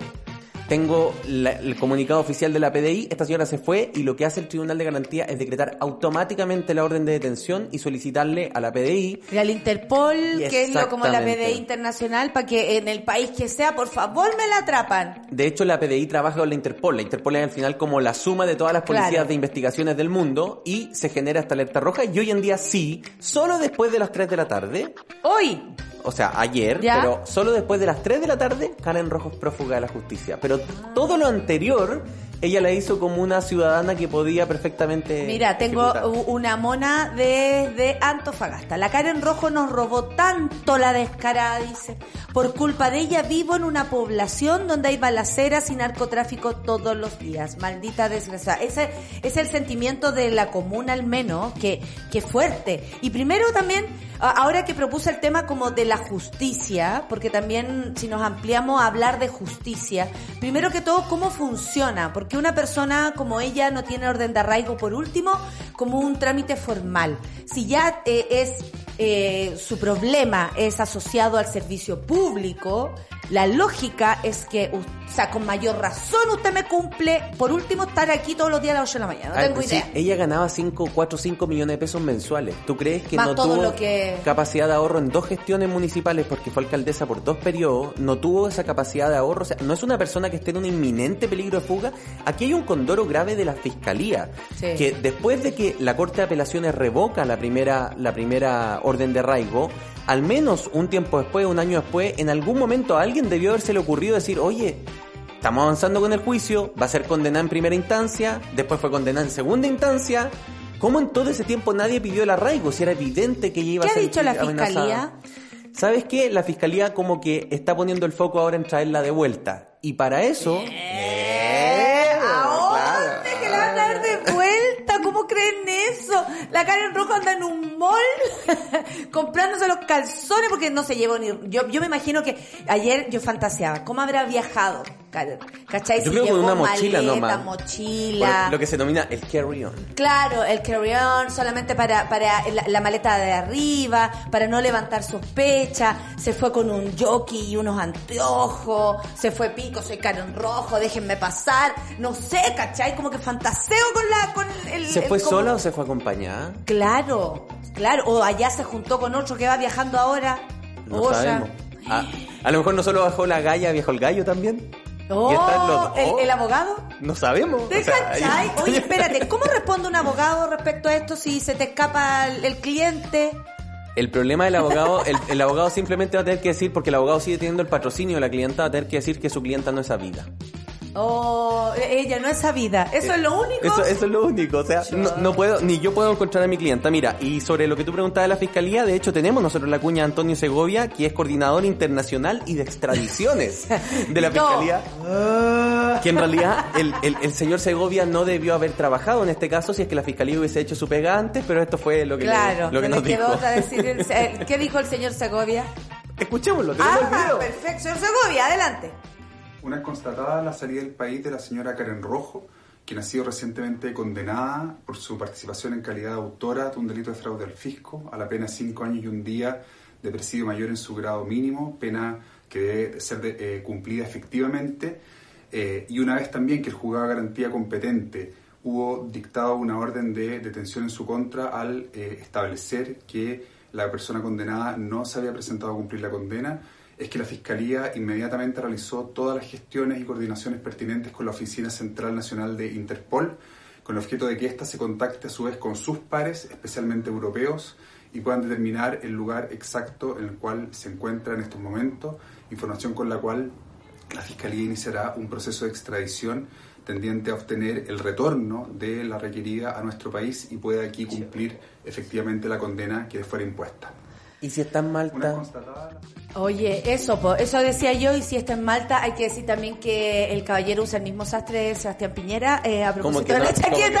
Tengo la- el comunicado oficial de la PDI, esta señora se fue y lo que hace el Tribunal de Garantía es decretar automáticamente la orden de detención y solicitarle a la PDI Y al Interpol, que es lo como la. PDI internacional, para que en el país que sea, por favor, me la atrapan. De hecho, la PDI trabaja con la Interpol. La Interpol es al final como la suma de todas las policías Claro. de investigaciones del mundo y se genera esta alerta roja. Y hoy en día sí, solo después de las 3 de la tarde, Hoy, o sea, ayer, ¿Ya? pero solo después de las 3 de la tarde, Karen Rojo es prófuga de la justicia. Pero todo lo anterior, ella la hizo como una ciudadana que podía perfectamente. mira, tengo ejecutar. una mona desde Antofagasta. La Karen Rojo nos robó tanto la descarada, dice. Por culpa de ella vivo en una población donde hay balaceras y narcotráfico todos los días. Maldita desgracia. Ese es el sentimiento de la comuna al menos, que, que fuerte. Y primero también, ahora que propuse el tema como de la justicia, porque también si nos ampliamos a hablar de justicia, primero que todo, ¿cómo funciona? Porque una persona como ella no tiene orden de arraigo, por último, como un trámite formal. Si ya eh, es eh, su problema es asociado al servicio público, la lógica es que, o sea, con mayor razón usted me cumple, por último, estar aquí todos los días a las 8 de la mañana. No Ah, tengo sí, idea. ella ganaba 5, 4, 5 millones de pesos mensuales. ¿Tú crees que Más no tuvo lo que- capacidad de ahorro en dos gestiones municipales porque fue alcaldesa por dos periodos? No tuvo esa capacidad de ahorro. O sea, no es una persona que esté en un inminente peligro de fuga. Aquí hay un condoro grave de la fiscalía. Sí. Que después de que la Corte de Apelaciones revoca la primera, la primera orden de arraigo, al menos un tiempo después, un año después, en algún momento a alguien debió habérsele ocurrido decir, oye, Estamos avanzando con el juicio, va a ser condenada en primera instancia, después fue condenada en segunda instancia. ¿Cómo en todo ese tiempo nadie pidió el arraigo? Si era evidente que ella iba ¿Qué a ha ser dicho la amenazada. fiscalía? ¿Sabes qué? La fiscalía como que está poniendo el foco ahora en traerla de vuelta. Y para eso... ¿A dónde que la van a dar de vuelta? ¿Cómo creen eso? La Karen Rojo anda en un mall comprándose los calzones porque no se llevó ni... Yo, yo me imagino que ayer yo fantaseaba, ¿cómo habrá viajado? ¿Cachai? Yo Si creo con una mochila maleta, nomás. mochila... Lo que se denomina el carry-on. Claro, el carry-on solamente para, para la, la maleta de arriba, para no levantar sospecha, se fue con un jockey y unos anteojos, se fue pico, soy Karen Rojo, déjenme pasar, no sé, ¿cachai? Como que fantaseo con la, con el... ¿Se el- fue como- sola o se fue acompañada? Claro, claro, o allá se juntó con otro que va viajando ahora. No sabemos. Ah, a lo mejor no solo bajó la galla, viajó el gallo también. Oh, Y están los dos. ¿el, el abogado? No sabemos. ¿Te O sea, cachai? ahí- Oye, espérate, ¿cómo responde un abogado respecto a esto si se te escapa el, el cliente? El problema del abogado, el, el abogado simplemente va a tener que decir, porque el abogado sigue teniendo el patrocinio de la clienta, va a tener que decir que su clienta no es sabida. Oh, ella no es sabida. ¿Eso es lo único? Eso, eso es lo único, o sea, no, no puedo, ni yo puedo encontrar a mi clienta. Mira, y sobre lo que tú preguntabas de la fiscalía, de hecho tenemos nosotros la cuña Antonio Segovia, que es coordinador internacional y de extradiciones de la No. fiscalía. Que en realidad el, el- el señor Segovia no debió haber trabajado en este caso si es que la fiscalía hubiese hecho su pega antes, pero esto fue lo que, le- Claro, lo que no nos le quedó dijo. decir. el- el- ¿Qué dijo el señor Segovia? Escuchémoslo, tenemos el Ah, video. perfecto. Señor Segovia, adelante. Una vez constatada la salida del país de la señora Karen Rojo quien ha sido recientemente condenada por su participación en calidad de autora de un delito de fraude al fisco a la pena de cinco años y un día de presidio mayor en su grado mínimo, pena que debe ser de- eh, cumplida efectivamente. Eh, y una vez también que el juzgado de garantía competente hubo dictado una orden de detención en su contra al eh, establecer que la persona condenada no se había presentado a cumplir la condena, es que la Fiscalía inmediatamente realizó todas las gestiones y coordinaciones pertinentes con la Oficina Central Nacional de Interpol, con el objeto de que ésta se contacte a su vez con sus pares, especialmente europeos, y puedan determinar el lugar exacto en el cual se encuentra en estos momentos, información con la cual la Fiscalía iniciará un proceso de extradición tendiente a obtener el retorno de la requerida a nuestro país y pueda aquí cumplir efectivamente la condena que le fuera impuesta. ¿Y si está en Malta? Oye, eso, po, eso decía yo, y si está en Malta, hay que decir también que el caballero usa el mismo sastre de Sebastián Piñera, eh, a Como propósito que de no, la como que le,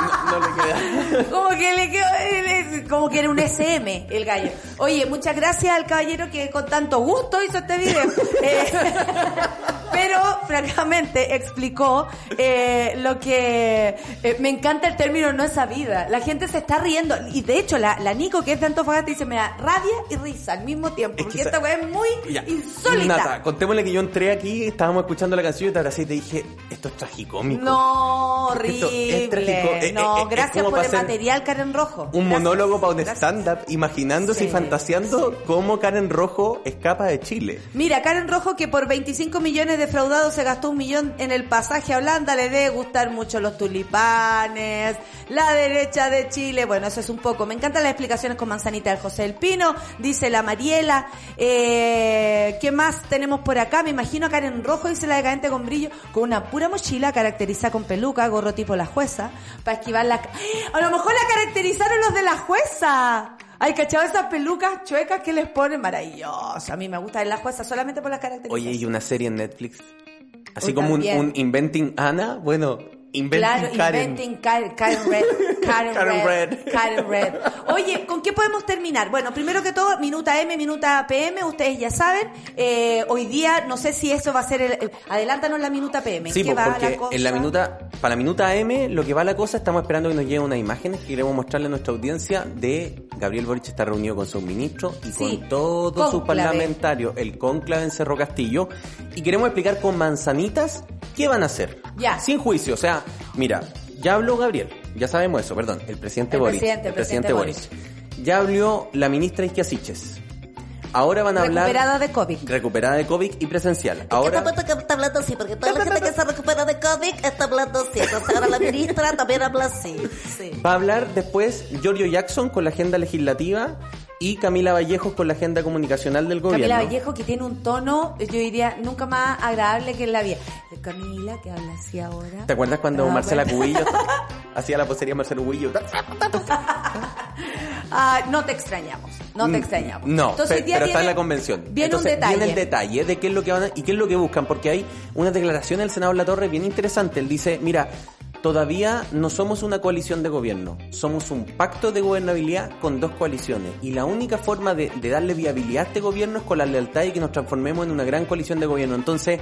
no- no le queda. Como que le quedó, como que era un SM el gallo. Oye, muchas gracias al caballero que con tanto gusto hizo este video. Eh, pero, francamente, explicó eh, lo que... eh, me encanta el término no es sabida. La gente se está riendo. Y de hecho, la, la Nico, que es de Antofagasta, dice, me da rabia y risa al mismo tiempo. Es que Porque esta weá es muy Ya. insólita. Nata, contémosle que yo entré aquí, estábamos escuchando la canción y te abracé y te dije, esto es tragicómico. No, es horrible. trágico. Eh, eh, no, es gracias por el material, Karen Rojo. Un Gracias. monólogo para un stand-up, imaginándose y Sí, fantaseando cómo Karen Rojo escapa de Chile. Mira, Karen Rojo que por 25 millones defraudados se gastó un millón en el pasaje a Holanda, le debe gustar mucho los tulipanes, la derecha de Chile, bueno, eso es un poco. Me encantan las explicaciones con Manzanita del José del Pino, dice la Mariela. Eh, ¿Qué más tenemos por acá? Me imagino a Karen Rojo, dice la decadente con brillo, con una pura mochila caracterizada con peluca, gorro tipo la jueza, para esquivar la... ¡Ah! A lo mejor la caracterizaron los de la jueza. Ay, ¿cachado esas pelucas chuecas que les ponen? Maravilloso. A mí me gusta ver la jueza solamente por las características. Oye, y una serie en Netflix. Así Uy, como un, un Inventing Anna, bueno, Inventing Claro, Karen. Inventing Karen, Karen Red. Karen, Karen Red, Red. Karen Red. Oye, ¿con qué podemos terminar? Bueno, primero que todo, minuta M, minuta PM, ustedes ya saben. Eh, hoy día, no sé si eso va a ser el... el- adelántanos la minuta PM. ¿En Sí, qué va porque la cosa? en la minuta, para la minuta M, lo que va la cosa, estamos esperando que nos lleguen unas imágenes que queremos mostrarle a nuestra audiencia de Gabriel Boric está reunido con sus ministros y Sí, con todos sus parlamentarios, el cónclave en Cerro Castillo, y queremos explicar con manzanitas qué van a hacer. Ya. Sin juicio, o sea, mira, ya habló Gabriel, ya sabemos eso, perdón, el presidente El Boric. presidente, el presidente Boric. Ya habló la ministra Isquia Siches. Ahora van a hablar... Recuperada de COVID. Recuperada de COVID y presencial. Ahora... Está hablando así, porque toda la gente que se recupera de COVID está hablando así. Entonces ahora la ministra también habla así. Sí. Va a hablar después Giorgio Jackson con la agenda legislativa y Camila Vallejos con la agenda comunicacional del gobierno. Camila Vallejo que tiene un tono, yo diría, nunca más agradable que en la vida. Camila, que habla así ahora. ¿Te acuerdas cuando Ah, Marcela bueno. Cubillo hacía la posería Marcelo Cubillo? Ah, no te extrañamos, no te Mm, extrañamos. No, Entonces, pero está en la convención. Viene Entonces, un detalle. Viene el detalle de qué es lo que van a- y qué es lo que buscan, porque hay unas declaraciones del senador La Torre bien interesante. Él dice, mira, todavía no somos una coalición de gobierno, somos un pacto de gobernabilidad con dos coaliciones. Y la única forma de, de darle viabilidad a este gobierno es con la lealtad y que nos transformemos en una gran coalición de gobierno. Entonces,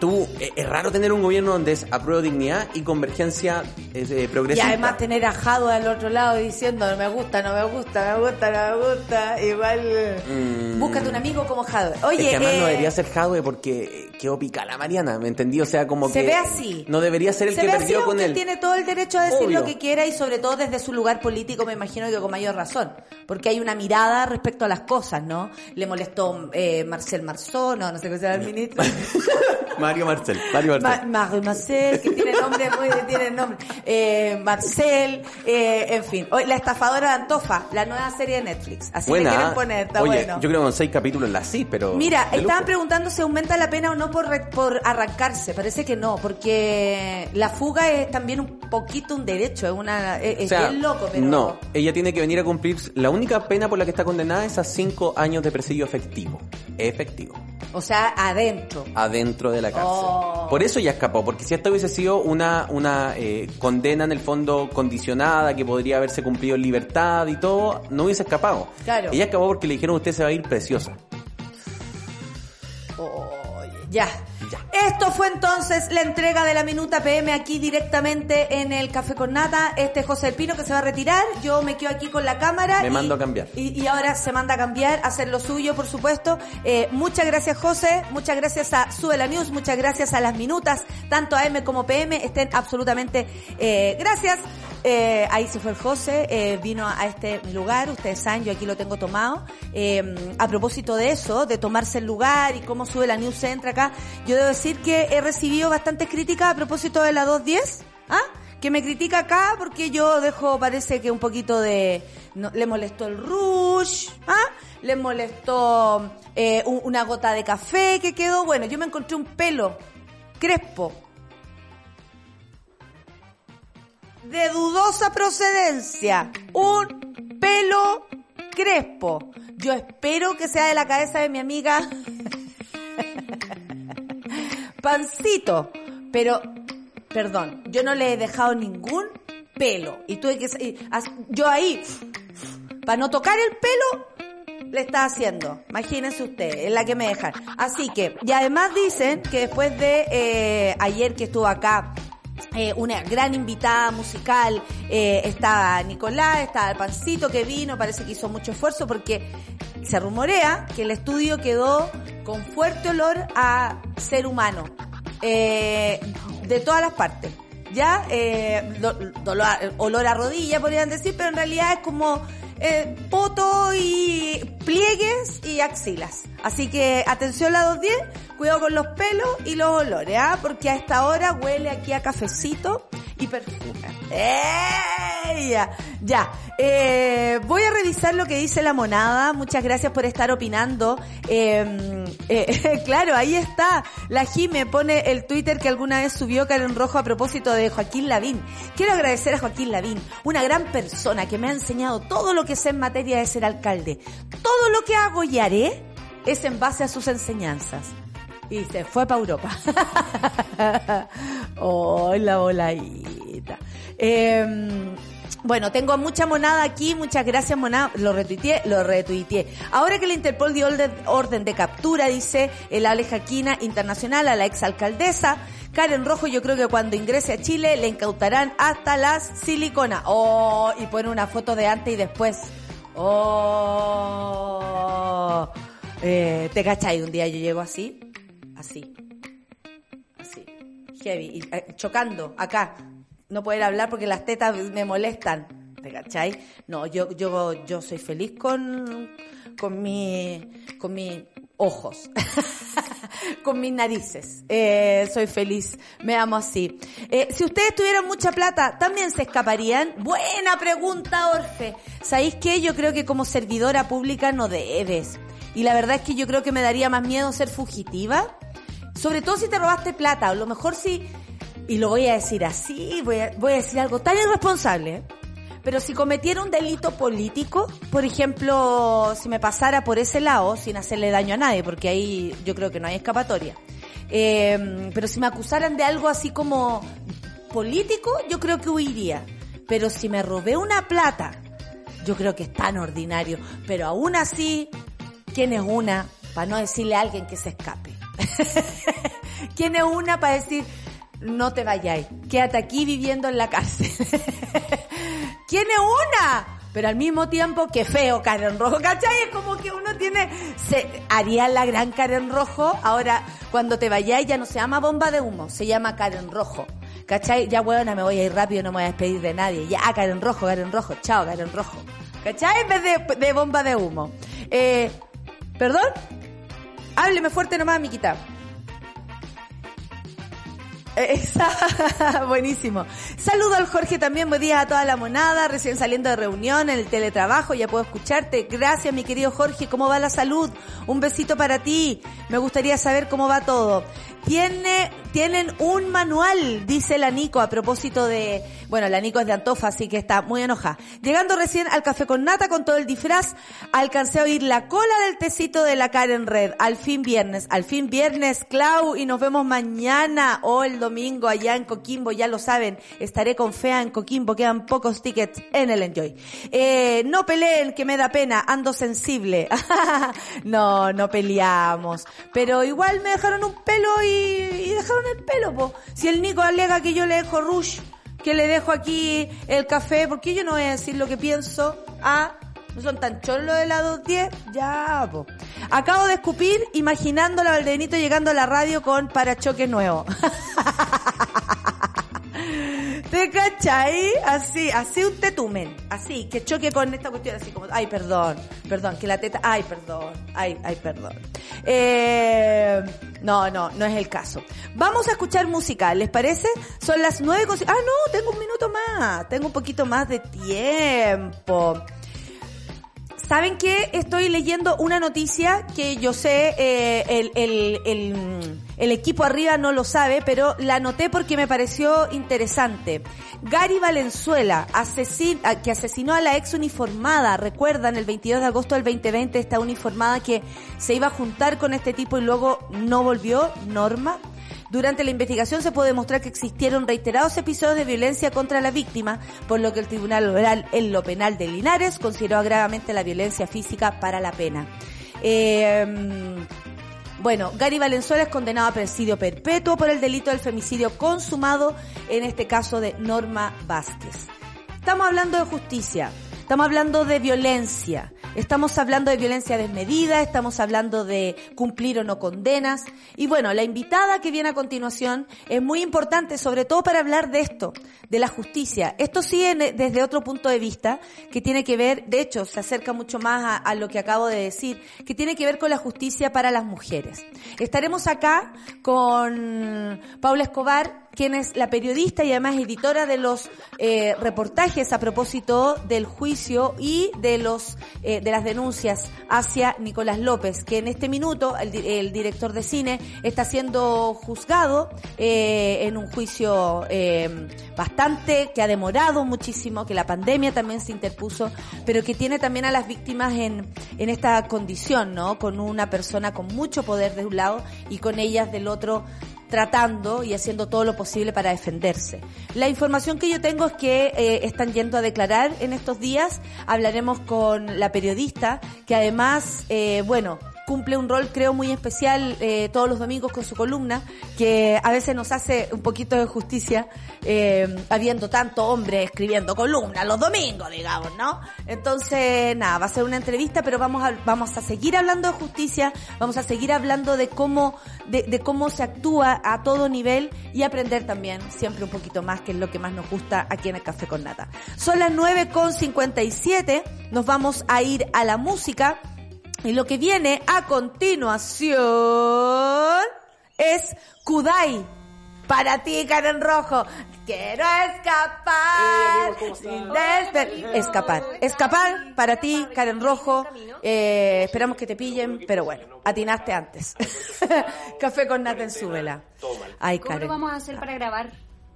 tú, eh, es raro tener un gobierno donde es apruebo dignidad y convergencia eh, eh, Y progresista. además tener a Jado al otro lado diciendo no me gusta, no me gusta, me gusta, no me gusta. Igual Mm. búscate un amigo como Jado. Es Oye, que además no eh, debería ser Jadwe porque quedó pica la Mariana, ¿me entendí? O sea, como se que... ve así. No debería ser el se que ve así, perdió con aunque él. tiene todo el derecho a decir Obvio. lo que quiera y sobre todo desde su lugar político me imagino que con mayor razón. Porque hay una mirada respecto a las cosas, ¿no? Le molestó eh, Marcel Marceau, no, no sé qué sea el ministro. Mario Marcel, Mario Ma- Marcel. Mario Marcel, que tiene nombre muy, tiene nombre. Eh, Marcel, eh, en fin. La estafadora de Antofa, la nueva serie de Netflix. Así le Buena. quieren poner, está Oye, bueno. yo creo que con seis capítulos la sí, pero... Mira, estaban preguntando si aumenta la pena o no por, re- por arrancarse. Parece que no, porque la fuga es también un poquito un derecho, es una es, O es sea, bien loco, pero no, ella tiene que venir a cumplir, la única pena por la que está condenada es a cinco años de presidio efectivo. Efectivo. o sea, adentro. adentro de la cárcel. Oh. Por eso ya escapó, porque si esto hubiese sido una, una eh, condena en el fondo condicionada, que podría haberse cumplido en libertad y todo, no hubiese escapado. Claro. Ella escapó porque le dijeron usted se va a ir preciosa. Ya. Ya. Esto fue entonces la entrega de la Minuta PM aquí directamente en el Café con Nata. Este es José El Pino que se va a retirar. Yo me quedo aquí con la cámara. Me y- mando a cambiar. Y, y ahora se manda a cambiar, a hacer lo suyo, por supuesto. Eh, muchas gracias, José. Muchas gracias a Sube la News. Muchas gracias a las minutas, tanto AM como PM. Estén absolutamente eh, gracias. Eh, ahí se fue el José, eh, vino a este lugar, ustedes saben, yo aquí lo tengo tomado. Eh, a propósito de eso, de tomarse el lugar y cómo sube la news se entra acá, yo debo decir que he recibido bastantes críticas a propósito de la 210, ¿ah? que me critica acá porque yo dejo, parece que un poquito de... le molestó el rush, ¿ah? le molestó eh, un- una gota de café que quedó, bueno, yo me encontré un pelo crespo, de dudosa procedencia, un pelo crespo. Yo espero que sea de la cabeza de mi amiga Pancito, pero perdón, yo no le he dejado ningún pelo y tuve que yo ahí para no tocar el pelo le está haciendo. Imagínense usted, es la que me dejan. Así que, y además dicen que después de eh, ayer que estuvo acá eh, una gran invitada musical, eh, estaba Nicolás, estaba el Pancito que vino, parece que hizo mucho esfuerzo porque se rumorea que el estudio quedó con fuerte olor a ser humano, eh, de todas las partes. Ya, do- olor a rodilla podrían decir, pero en realidad es como eh, poto y pliegues y axilas. Así que atención la 210, cuidado con los pelos y los olores, ¿ah? Porque a esta hora huele aquí a cafecito y perfume. ¡Ey! Ya, ya. Eh, voy a revisar lo que dice la monada. Muchas gracias por estar opinando. Eh, eh, claro, ahí está. La Jime pone el Twitter que alguna vez subió Karen Rojo a propósito de Joaquín Lavín. Quiero agradecer a Joaquín Lavín, una gran persona que me ha enseñado todo lo que sé en materia de ser alcalde. Todo lo que hago y haré es en base a sus enseñanzas. Y se fue para Europa. oh, la. Eh, bueno, tengo mucha monada aquí, muchas gracias monada, lo retuiteé, lo retuiteé. Ahora que la Interpol dio orden, de captura, dice el Ale Jaquina Internacional a la exalcaldesa, Karen Rojo, yo creo que cuando ingrese a Chile le incautarán hasta las siliconas. Oh, y pone una foto de antes y después. Oh, eh, ¿te cachai? Un día yo llego así, así, así, heavy, eh, chocando acá. No poder hablar porque las tetas me molestan. ¿Te cachai? No, yo, yo, yo soy feliz con, con mi, con mis ojos. con mis narices. Eh, soy feliz. Me amo así. Eh, si ustedes tuvieran mucha plata, ¿también se escaparían? Buena pregunta, Orfe. ¿Sabéis qué? Yo creo que como servidora pública no debes. Y la verdad es que yo creo que me daría más miedo ser fugitiva. Sobre todo si te robaste plata. O lo mejor si y lo voy a decir así, voy a, voy a decir algo tan irresponsable, pero si cometiera un delito político, por ejemplo, si me pasara por ese lado, sin hacerle daño a nadie, porque ahí yo creo que no hay escapatoria, eh, pero si me acusaran de algo así como político, yo creo que huiría. Pero si me robé una plata, yo creo que es tan ordinario, pero aún así, ¿quién es una para no decirle a alguien que se escape? ¿Quién es una para decir, no te vayáis, quédate aquí viviendo en la cárcel? ¿Quién una? Pero al mismo tiempo, qué feo Karen Rojo, ¿cachai? Es como que uno tiene, haría la gran Karen Rojo, ahora cuando te vayáis ya no se llama bomba de humo, se llama Karen Rojo. ¿Cachai? Ya huevona, me voy a ir rápido, no me voy a despedir de nadie. Ya, Karen Rojo, Karen Rojo, chao, Karen Rojo. ¿Cachai? En vez de, de bomba de humo. Eh, ¿Perdón? Hábleme fuerte nomás, Miquita. Esa- Buenísimo. Saludo al Jorge también, buen día a toda la monada, recién saliendo de reunión en el teletrabajo, ya puedo escucharte. Gracias, mi querido Jorge, ¿cómo va la salud? Un besito para ti. Me gustaría saber cómo va todo. Tiene, tienen un manual, dice la Nico, a propósito de, bueno, la Nico es de Antofa, así que está muy enojada. Llegando recién al café con nata con todo el disfraz, alcancé a oír la cola del tecito de la Karen Red. Al fin viernes, al fin viernes, Clau, y nos vemos mañana o el domingo allá en Coquimbo, ya lo saben, estaré con Fea en Coquimbo, quedan pocos tickets en el Enjoy. Eh, no peleen, que me da pena, ando sensible. no, no peleamos. Pero igual me dejaron un pelo y, y dejaron el pelo, po. Si el Nico alega que yo le dejo rush, que le dejo aquí el café, porque yo no voy a decir lo que pienso, ah, no son tan cholos de la 210, ya, po. Acabo de escupir imaginando a Valdenito llegando a la radio con parachoques nuevo. ¿Te cachai? Así, así un tetumen. Así, que choque con esta cuestión así como, ay, perdón, perdón, que la teta, ay, perdón, ay, ay, perdón. Eh, no, no, no es el caso. Vamos a escuchar música, ¿les parece? Son las nueve con... Ah, no, tengo un minuto más, tengo un poquito más de tiempo. ¿Saben qué? Estoy leyendo una noticia que yo sé, eh, el, el, el, el equipo arriba no lo sabe, pero la anoté porque me pareció interesante. Gary Valenzuela, asesin, a- que asesinó a la ex uniformada, recuerdan, el 22 de agosto del 2020, esta uniformada que se iba a juntar con este tipo y luego no volvió, Norma. Durante la investigación se puede demostrar que existieron reiterados episodios de violencia contra la víctima, por lo que el Tribunal Oral en lo Penal de Linares consideró gravemente la violencia física para la pena. Eh, bueno, Gary Valenzuela es condenado a presidio perpetuo por el delito del femicidio consumado, en este caso de Norma Vázquez. Estamos hablando de justicia, estamos hablando de violencia, estamos hablando de violencia desmedida, estamos hablando de cumplir o no condenas. Y bueno, la invitada que viene a continuación es muy importante, sobre todo para hablar de esto, de la justicia. Esto sí desde otro punto de vista, que tiene que ver, de hecho, se acerca mucho más a, a lo que acabo de decir, que tiene que ver con la justicia para las mujeres. Estaremos acá con Paula Escobar, quien es la periodista y además editora de los eh, reportajes a propósito del juicio y de los eh, de las denuncias hacia Nicolás López, que en este minuto el, el director de cine está siendo juzgado eh, en un juicio eh, bastante que ha demorado muchísimo, que la pandemia también se interpuso, pero que tiene también a las víctimas en en esta condición, ¿no? Con una persona con mucho poder de un lado y con ellas del otro tratando y haciendo todo lo posible para defenderse. La información que yo tengo es que eh, están yendo a declarar en estos días. Hablaremos con la periodista, que además, eh, bueno, cumple un rol creo muy especial eh, todos los domingos con su columna, que a veces nos hace un poquito de justicia, eh, habiendo tanto hombre escribiendo columna los domingos, digamos, ¿no? Entonces, nada, va a ser una entrevista, pero vamos a, vamos a seguir hablando de justicia, vamos a seguir hablando de cómo, de, de cómo se actúa a todo nivel y aprender también siempre un poquito más, que es lo que más nos gusta aquí en el Café con Nata. Son las 9 con 57, nos vamos a ir a la música. Y lo que viene a continuación es Kudai. Para ti, Karen Rojo. Quiero escapar. sin desper- escapar. Escapar para ti, Karen Rojo. Eh, esperamos que te pillen, pero bueno, atinaste antes. Café con nata en su vela. Ay, ¿Cómo lo Karen. vamos a hacer para grabar?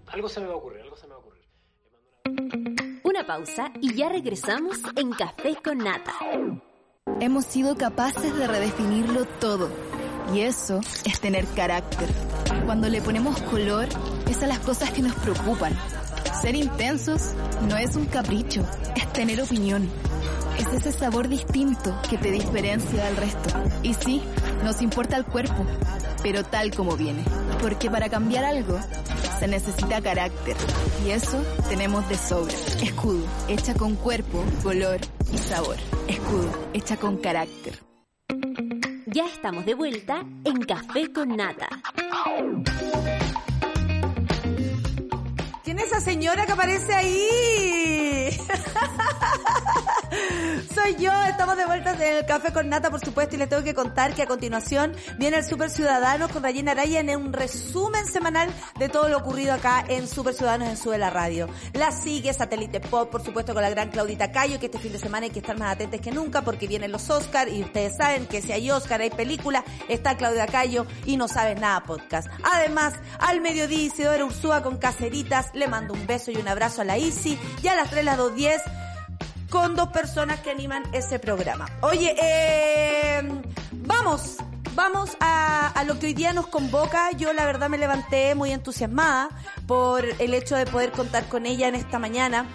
Algo se me va a ocurrir, algo se me va a ocurrir. Una pausa y ya regresamos en Café con Nata. Hemos sido capaces de redefinirlo todo. Y eso es tener carácter. Cuando le ponemos color, es a las cosas que nos preocupan. Ser intensos no es un capricho, es tener opinión. Es ese sabor distinto que te diferencia del resto. Y sí, nos importa el cuerpo, pero tal como viene. Porque para cambiar algo, se necesita carácter. Y eso tenemos de sobra. Escudo, hecha con cuerpo, color y sabor. Escudo, hecha con carácter. Ya estamos de vuelta en Café con Nata. ¿Quién es esa señora que aparece ahí? Soy yo, estamos de vuelta en el Café con Nata, por supuesto, y les tengo que contar que a continuación viene el Super Ciudadanos con Rayena Araya en un resumen semanal de todo lo ocurrido acá en Super Ciudadanos en Sube la Radio. La sigue Satélite Pop, por supuesto, con la gran Claudita Cayo, que este fin de semana hay que estar más atentos que nunca porque vienen los Oscar y ustedes saben que si hay Oscar, hay película, está Claudia Cayo y no sabes nada podcast. Además, al mediodía Isidora Ursúa con Caceritas, le mando un beso y un abrazo a la Isi y a las 3 las 2.10 con dos personas que animan ese programa. Oye, eh, vamos vamos a, a lo que hoy día nos convoca. Yo la verdad me levanté muy entusiasmada por el hecho de poder contar con ella en esta mañana.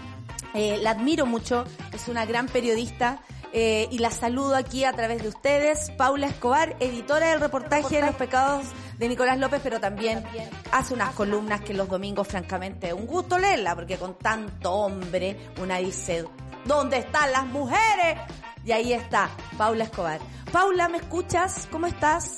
Eh, la admiro mucho, es una gran periodista. eh, y la saludo aquí a través de ustedes. Paula Escobar, editora del reportaje Los pecados de Nicolás López, pero también hace unas columnas que los domingos, francamente, es un gusto leerla, porque con tanto hombre, una dice, ¿dónde están las mujeres? Y ahí está, Paula Escobar. Paula, ¿me escuchas? ¿Cómo estás?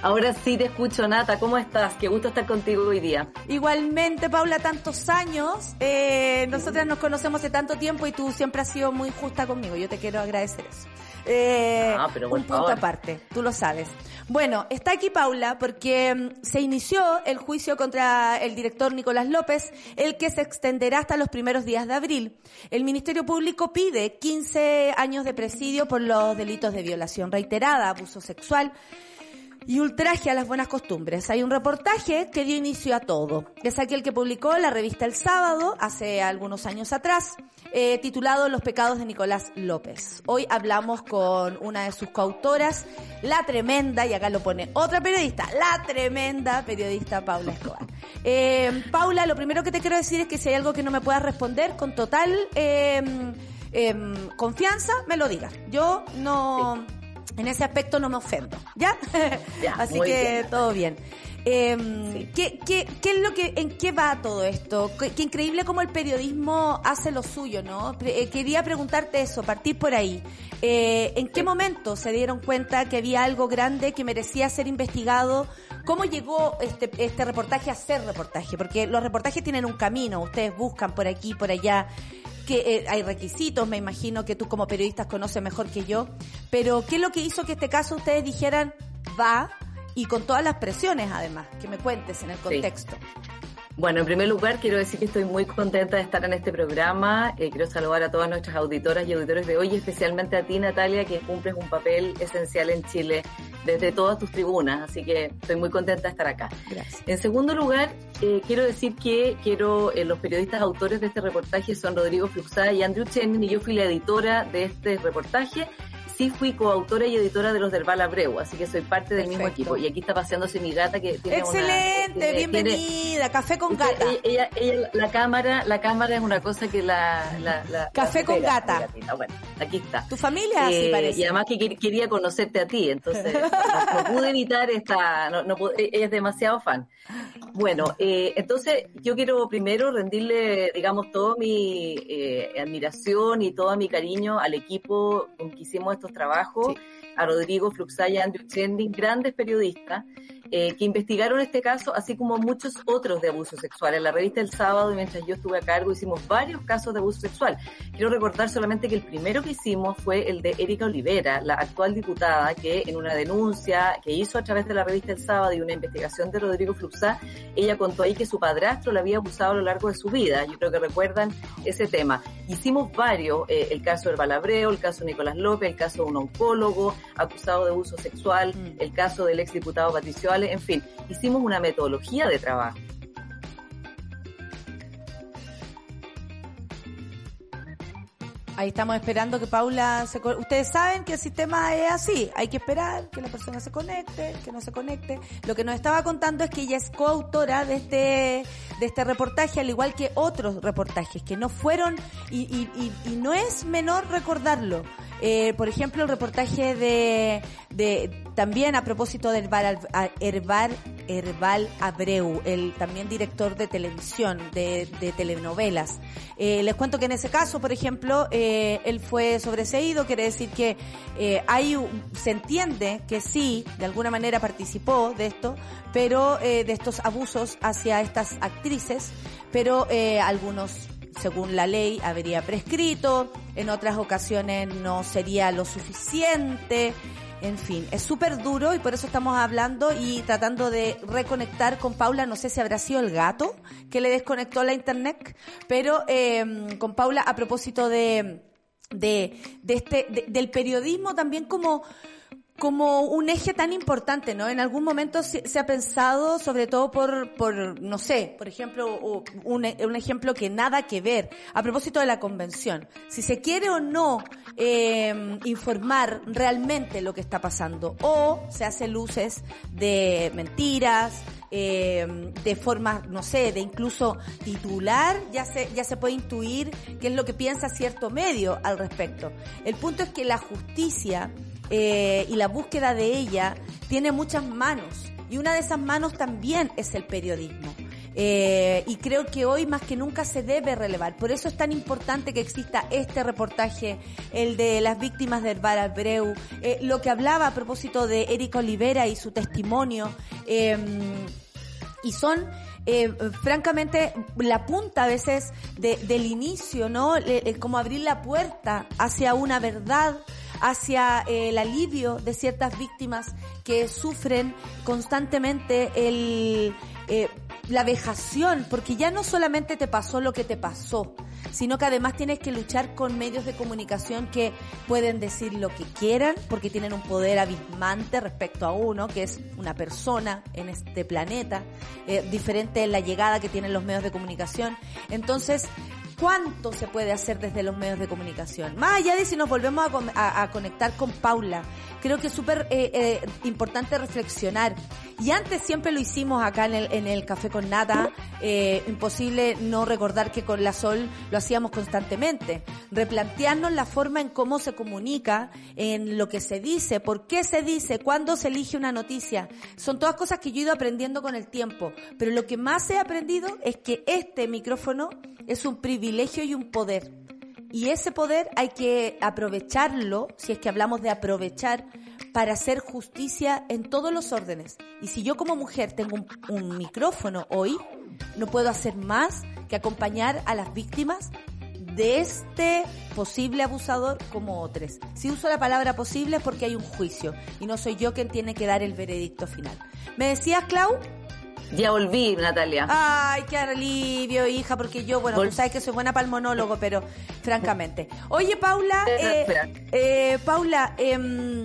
Ahora sí te escucho, Nata. ¿Cómo estás? Qué gusto estar contigo hoy día. Igualmente, Paula, tantos años. Eh, nosotras nos conocemos hace tanto tiempo y tú siempre has sido muy justa conmigo. Yo te quiero agradecer eso. Eh, Ah, pero por un punto favor. aparte, tú lo sabes. Bueno, está aquí Paula porque mm, se inició el juicio contra el director Nicolás López, el que se extenderá hasta los primeros días de abril. El Ministerio Público pide 15 años de presidio por los delitos de violación reiterada, abuso sexual, y ultraje a las buenas costumbres. Hay un reportaje que dio inicio a todo. Es aquel que publicó la revista El Sábado hace algunos años atrás, eh, titulado Los pecados de Nicolás López. Hoy hablamos con una de sus coautoras, la tremenda, y acá lo pone otra periodista, la tremenda periodista Paula Escobar. Eh, Paula, lo primero que te quiero decir es que si hay algo que no me puedas responder con total eh, em, confianza, me lo digas. Yo no... En ese aspecto no me ofendo, ¿ya? Ya, Así que bien. todo bien. Eh, Sí. ¿qué, qué, qué es lo que, en qué va todo esto? Qué, qué increíble cómo el periodismo hace lo suyo, ¿no? Eh, quería preguntarte eso, partir por ahí. Eh, ¿En qué momento se dieron cuenta que había algo grande que merecía ser investigado? ¿Cómo llegó este, este reportaje a ser reportaje? Porque los reportajes tienen un camino, ustedes buscan por aquí, por allá que eh, hay requisitos, me imagino que tú como periodista conoces mejor que yo, pero ¿qué es lo que hizo que este caso ustedes dijeran va y con todas las presiones además? Que me cuentes en el contexto. Bueno, en primer lugar quiero decir que estoy muy contenta de estar en este programa. Eh, quiero saludar a todas nuestras auditoras y auditores de hoy, especialmente a ti, Natalia, que cumples un papel esencial en Chile desde todas tus tribunas. Así que estoy muy contenta de estar acá. Gracias. En segundo lugar, eh, quiero decir que quiero eh, los periodistas autores de este reportaje son Rodrigo Fluxá y Andrew Chen, y yo fui la editora de este reportaje. Sí fui coautora y editora de los del Abreu, así que soy parte del mismo equipo. Y aquí está paseándose mi gata que tiene una- Excelente, tiene- tiene- bienvenida, café con gata. Ella, ella, ella- la cámara, la cámara es una cosa que la, la, la- Café la con supera, gata. Bueno, aquí está. Tu familia así Eh, parece. y además que quer- quería conocerte a ti, entonces no, no pude evitar esta, no, no pude- ella es demasiado fan. Bueno, eh, entonces yo quiero primero rendirle, digamos, toda mi eh, admiración y todo mi cariño al equipo con que hicimos estos trabajos, a Rodrigo Fluxay y a Andrew Chending, grandes periodistas, eh, que investigaron este caso, así como muchos otros de abuso sexual. En la revista El Sábado, mientras yo estuve a cargo, hicimos varios casos de abuso sexual. Quiero recordar solamente que el primero que hicimos fue el de Erika Olivera, la actual diputada, que en una denuncia que hizo a través de la revista El Sábado y una investigación de Rodrigo Fluxá, ella contó ahí que su padrastro la había abusado a lo largo de su vida. Yo creo que recuerdan ese tema. Hicimos varios, eh, el caso del Balabreo, el caso de Nicolás López, el caso de un oncólogo acusado de abuso sexual, Mm. el caso del exdiputado Patricio En fin, hicimos una metodología de trabajo. Ahí estamos esperando que Paula se... co- Ustedes saben que el sistema es así. Hay que esperar que la persona se conecte, que no se conecte. Lo que nos estaba contando es que ella es coautora de este, de este reportaje, al igual que otros reportajes que no fueron, y no es menor recordarlo. Eh, por ejemplo, el reportaje de, de también a propósito del Herbal, Herbal, Herbal Abreu, el también director de televisión, de, de telenovelas. Eh, les cuento que en ese caso, por ejemplo, eh, él fue sobreseído, quiere decir que eh, hay, se entiende que sí, de alguna manera participó de esto, pero eh, de estos abusos hacia estas actrices, pero eh, algunos según la ley habría prescrito, en otras ocasiones no sería lo suficiente, en fin, es súper duro y por eso estamos hablando y tratando de reconectar con Paula, no sé si habrá sido el gato que le desconectó la internet, pero eh, con Paula a propósito de, de, de este, de- del periodismo también como como un eje tan importante, ¿no? En algún momento se, se ha pensado, sobre todo por, por, no sé, por ejemplo, un ejemplo que nada que ver, a propósito de la convención, si se quiere o no eh, informar realmente lo que está pasando, o se hace luces de mentiras, eh, de forma, no sé, de incluso titular, ya se, ya se puede intuir qué es lo que piensa cierto medio al respecto. El punto es que la justicia eh, y la búsqueda de ella tiene muchas manos, y una de esas manos también es el periodismo. Eh, y creo que hoy más que nunca se debe relevar. Por eso es tan importante que exista este reportaje, el de las víctimas del Bar Abreu, eh, lo que hablaba a propósito de Erika Olivera y su testimonio. eh, y son eh, francamente la punta a veces de- del inicio, ¿no? Le- como abrir la puerta hacia una verdad, hacia eh, el alivio de ciertas víctimas que sufren constantemente el eh, la vejación, porque ya no solamente te pasó lo que te pasó, sino que además tienes que luchar con medios de comunicación que pueden decir lo que quieran, porque tienen un poder abismante respecto a uno, que es una persona en este planeta, eh, diferente en la llegada que tienen los medios de comunicación. Entonces, ¿cuánto se puede hacer desde los medios de comunicación? Más allá de si nos volvemos a, con- a- a conectar con Paula, creo que es súper eh, eh, importante reflexionar. Y antes siempre lo hicimos acá en el, en el Café con Nata, eh, imposible no recordar que con la Sol lo hacíamos constantemente. Replantearnos la forma en cómo se comunica, en lo que se dice, por qué se dice, cuándo se elige una noticia. Son todas cosas que yo he ido aprendiendo con el tiempo. Pero lo que más he aprendido es que este micrófono es un privilegio y un poder. Y ese poder hay que aprovecharlo, si es que hablamos de aprovechar, para hacer justicia en todos los órdenes. Y si yo como mujer tengo un, un micrófono hoy, no puedo hacer más que acompañar a las víctimas de este posible abusador como otros. Si uso la palabra posible es porque hay un juicio y no soy yo quien tiene que dar el veredicto final. ¿Me decías, Clau? Ya volví, Natalia. Ay, qué alivio, hija, porque yo, bueno, Vol- tú sabes que soy buena para el monólogo, pero francamente. Oye, Paula, Espera, eh, espera. eh, Paula, em,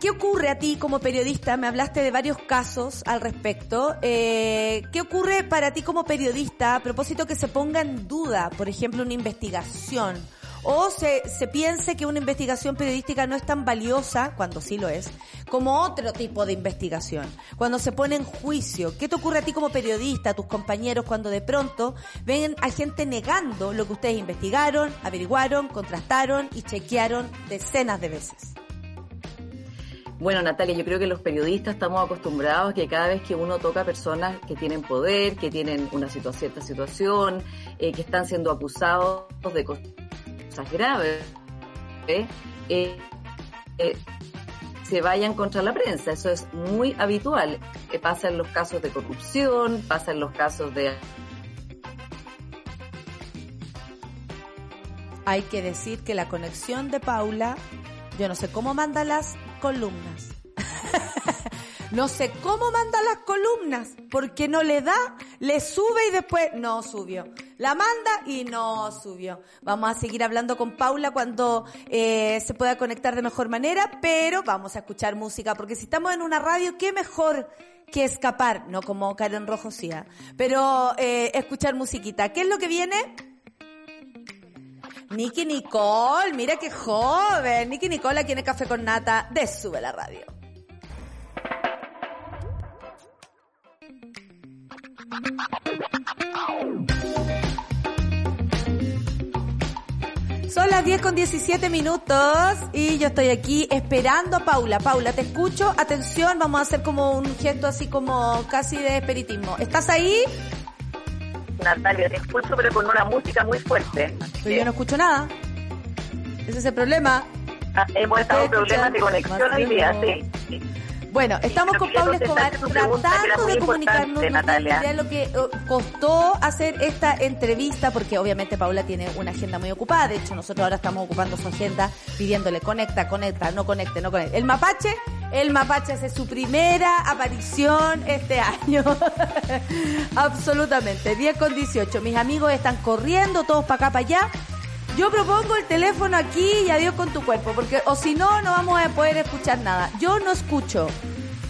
¿qué ocurre a ti como periodista? Me hablaste de varios casos al respecto. Eh, ¿Qué ocurre para ti como periodista a propósito que se ponga en duda, por ejemplo, una investigación? O se, se piense que una investigación periodística no es tan valiosa, cuando sí lo es, como otro tipo de investigación. Cuando se pone en juicio, ¿qué te ocurre a ti como periodista, a tus compañeros, cuando de pronto ven a gente negando lo que ustedes investigaron, averiguaron, contrastaron y chequearon decenas de veces? Bueno, Natalia, yo creo que los periodistas estamos acostumbrados a que cada vez que uno toca a personas que tienen poder, que tienen una situa- cierta situación, eh, que están siendo acusados de graves, ¿eh? Eh, se vayan contra la prensa. Eso es muy habitual. Eh, pasa en los casos de corrupción, pasa en los casos de Hay que decir que la conexión de Paula, yo no sé cómo manda las columnas. no sé cómo manda las columnas, porque no le da, le sube y después no subió. La manda y no subió. Vamos a seguir hablando con Paula cuando eh, se pueda conectar de mejor manera, pero vamos a escuchar música, porque si estamos en una radio, qué mejor que escapar, no como Karen Rojo sí, ¿ah? pero eh, escuchar musiquita. ¿Qué es lo que viene? Nicky Nicole, mira qué joven. Nicky Nicole aquí en Café con Nata de Sube la Radio. Son las 10 con 17 minutos y yo estoy aquí esperando a Paula. Paula, te escucho. Atención, vamos a hacer como un gesto así como casi de espiritismo. ¿Estás ahí? Natalia, te escucho pero con una música muy fuerte. Pero yo no escucho nada. Ese es el problema. Ah, hemos estado problemas de conexión hoy día, sí. Bueno, estamos pero con Paula Escobar tratando de comunicarnos. idea lo que eh, costó hacer esta entrevista, porque obviamente Paula tiene una agenda muy ocupada. De hecho, nosotros ahora estamos ocupando su agenda pidiéndole conecta, conecta, no conecte, no conecte. El mapache, el mapache hace su primera aparición este año. Absolutamente. 10 con 18. Mis amigos están corriendo todos para acá, para allá. Yo propongo el teléfono aquí y adiós con tu cuerpo, porque o si no, no vamos a poder escuchar nada. Yo no escucho.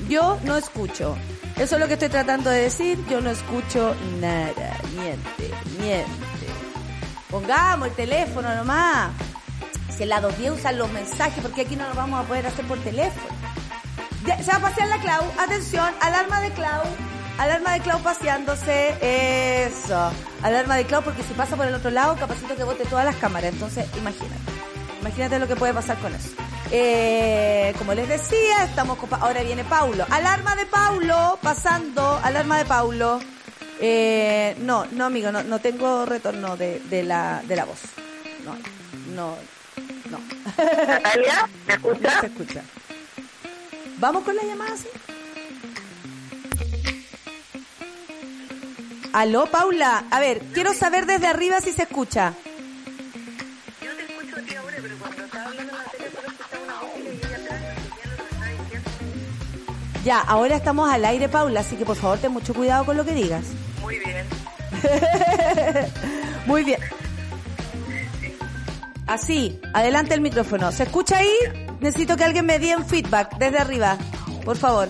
Yo no escucho. Eso es lo que estoy tratando de decir. Yo no escucho nada. Miente, miente. Pongamos el teléfono nomás. Si en la 210 usan los mensajes, porque aquí no lo vamos a poder hacer por teléfono. Ya, se va a pasear la Clau. Atención, alarma de Clau. Alarma de Clau paseándose. Eso. Alarma de Clau, porque si pasa por el otro lado, capacito que bote todas las cámaras. Entonces, imagínate. Imagínate lo que puede pasar con eso. Eh, como les decía, estamos con ahora viene Paulo. Alarma de Paulo, pasando. Alarma de Paulo. Eh, no, no, amigo, no, no tengo retorno de, de la, de la voz. No, no, no. Natalia, ¿me No escucha? se escucha. ¿Vamos con la llamada, sí? Aló, Paula. A ver, quiero saber desde arriba si se escucha. Yo te escucho a ti ahora, pero cuando estaba hablando en la tele solo escuchaba una voz y leía atrás y lo que estaba diciendo. Ya, ahora estamos al aire, Paula, así que por favor ten mucho cuidado con lo que digas. Muy bien. Muy bien. Así, adelante el micrófono. ¿Se escucha ahí? Necesito que alguien me dé un feedback desde arriba, por favor.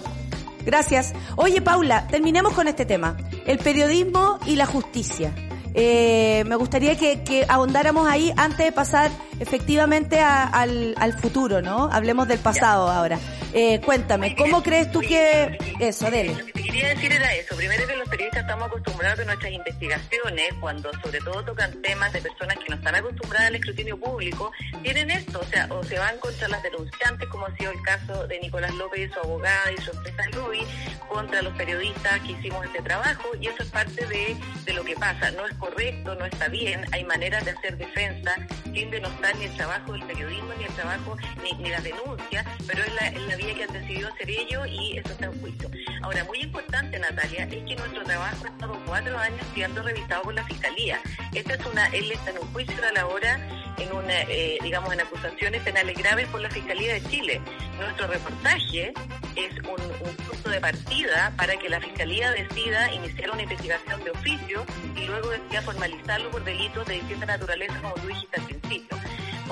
Gracias. Oye, Paula, terminemos con este tema. El periodismo y la justicia. Eh, me gustaría que, que ahondáramos ahí antes de pasar efectivamente a- al, al futuro, ¿no? Hablemos del pasado ahora. Eh, cuéntame, ¿cómo crees tú que... Eso, dele. Lo que te quería decir era eso. Primero que los periodistas estamos acostumbrados a nuestras investigaciones, cuando sobre todo tocan temas de personas que no están acostumbradas al escrutinio público, tienen esto, o sea, o se van contra las denunciantes, como ha sido el caso de Nicolás López y su abogada y su empresa Lobby, contra los periodistas que hicimos este trabajo, y eso es parte de, de lo que pasa. No es correcto, no está bien, hay maneras de hacer defensa sin denostar ni el trabajo del periodismo, ni el trabajo, ni, ni las denuncias, pero es la, es la vía que han decidido hacer ellos y eso está en juicio. Ahora, muy importante, Natalia, es que nuestro trabajo ha estado cuatro años siendo revisado por la Fiscalía. Esta es una, él está en un juicio a la hora, en una, eh, digamos, en acusaciones penales graves por la Fiscalía de Chile. Nuestro reportaje es un, un punto de partida para que la Fiscalía decida iniciar una investigación de oficio y luego decida formalizarlo por delitos de distinta naturaleza, como tú dijiste al principio.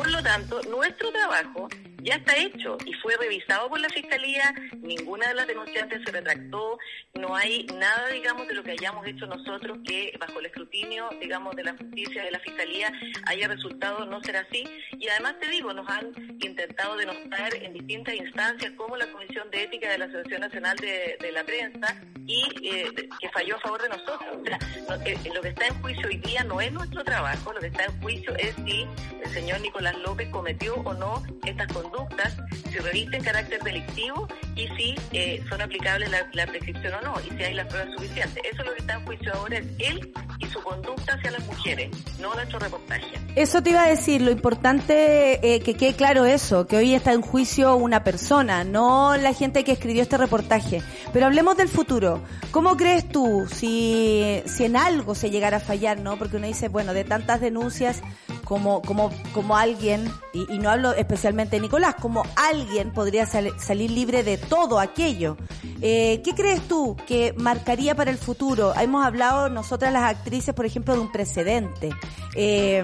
Por lo tanto, nuestro trabajo ya está hecho y fue revisado por la Fiscalía, ninguna de las denunciantes se retractó, no hay nada, digamos, de lo que hayamos hecho nosotros que bajo el escrutinio, digamos, de la justicia, de la Fiscalía, haya resultado no ser así. Y además te digo, nos han intentado denostar en distintas instancias como la Comisión de Ética de la Asociación Nacional de, la Prensa y eh, que falló a favor de nosotros. O sea, eh, lo que está en juicio hoy día no es nuestro trabajo, lo que está en juicio es si el señor Nicolás López cometió o no estas conductas, si revisten carácter delictivo y si eh, son aplicables la, la prescripción o no, y si hay las pruebas suficientes. Eso es lo que está en juicio ahora, es él y su conducta hacia las mujeres, no nuestro reportaje. Eso te iba a decir, lo importante eh, que quede claro eso, que hoy está en juicio una persona, no la gente que escribió este reportaje. Pero hablemos del futuro. ¿Cómo crees tú si, si en algo se llegara a fallar, no? Porque uno dice, bueno, de tantas denuncias como, como, como alguien, y, no hablo especialmente de Nicolás, como alguien podría sal- salir libre de todo aquello. Eh, ¿Qué crees tú que marcaría para el futuro? Hemos hablado nosotras las actrices, por ejemplo, de un precedente. Eh,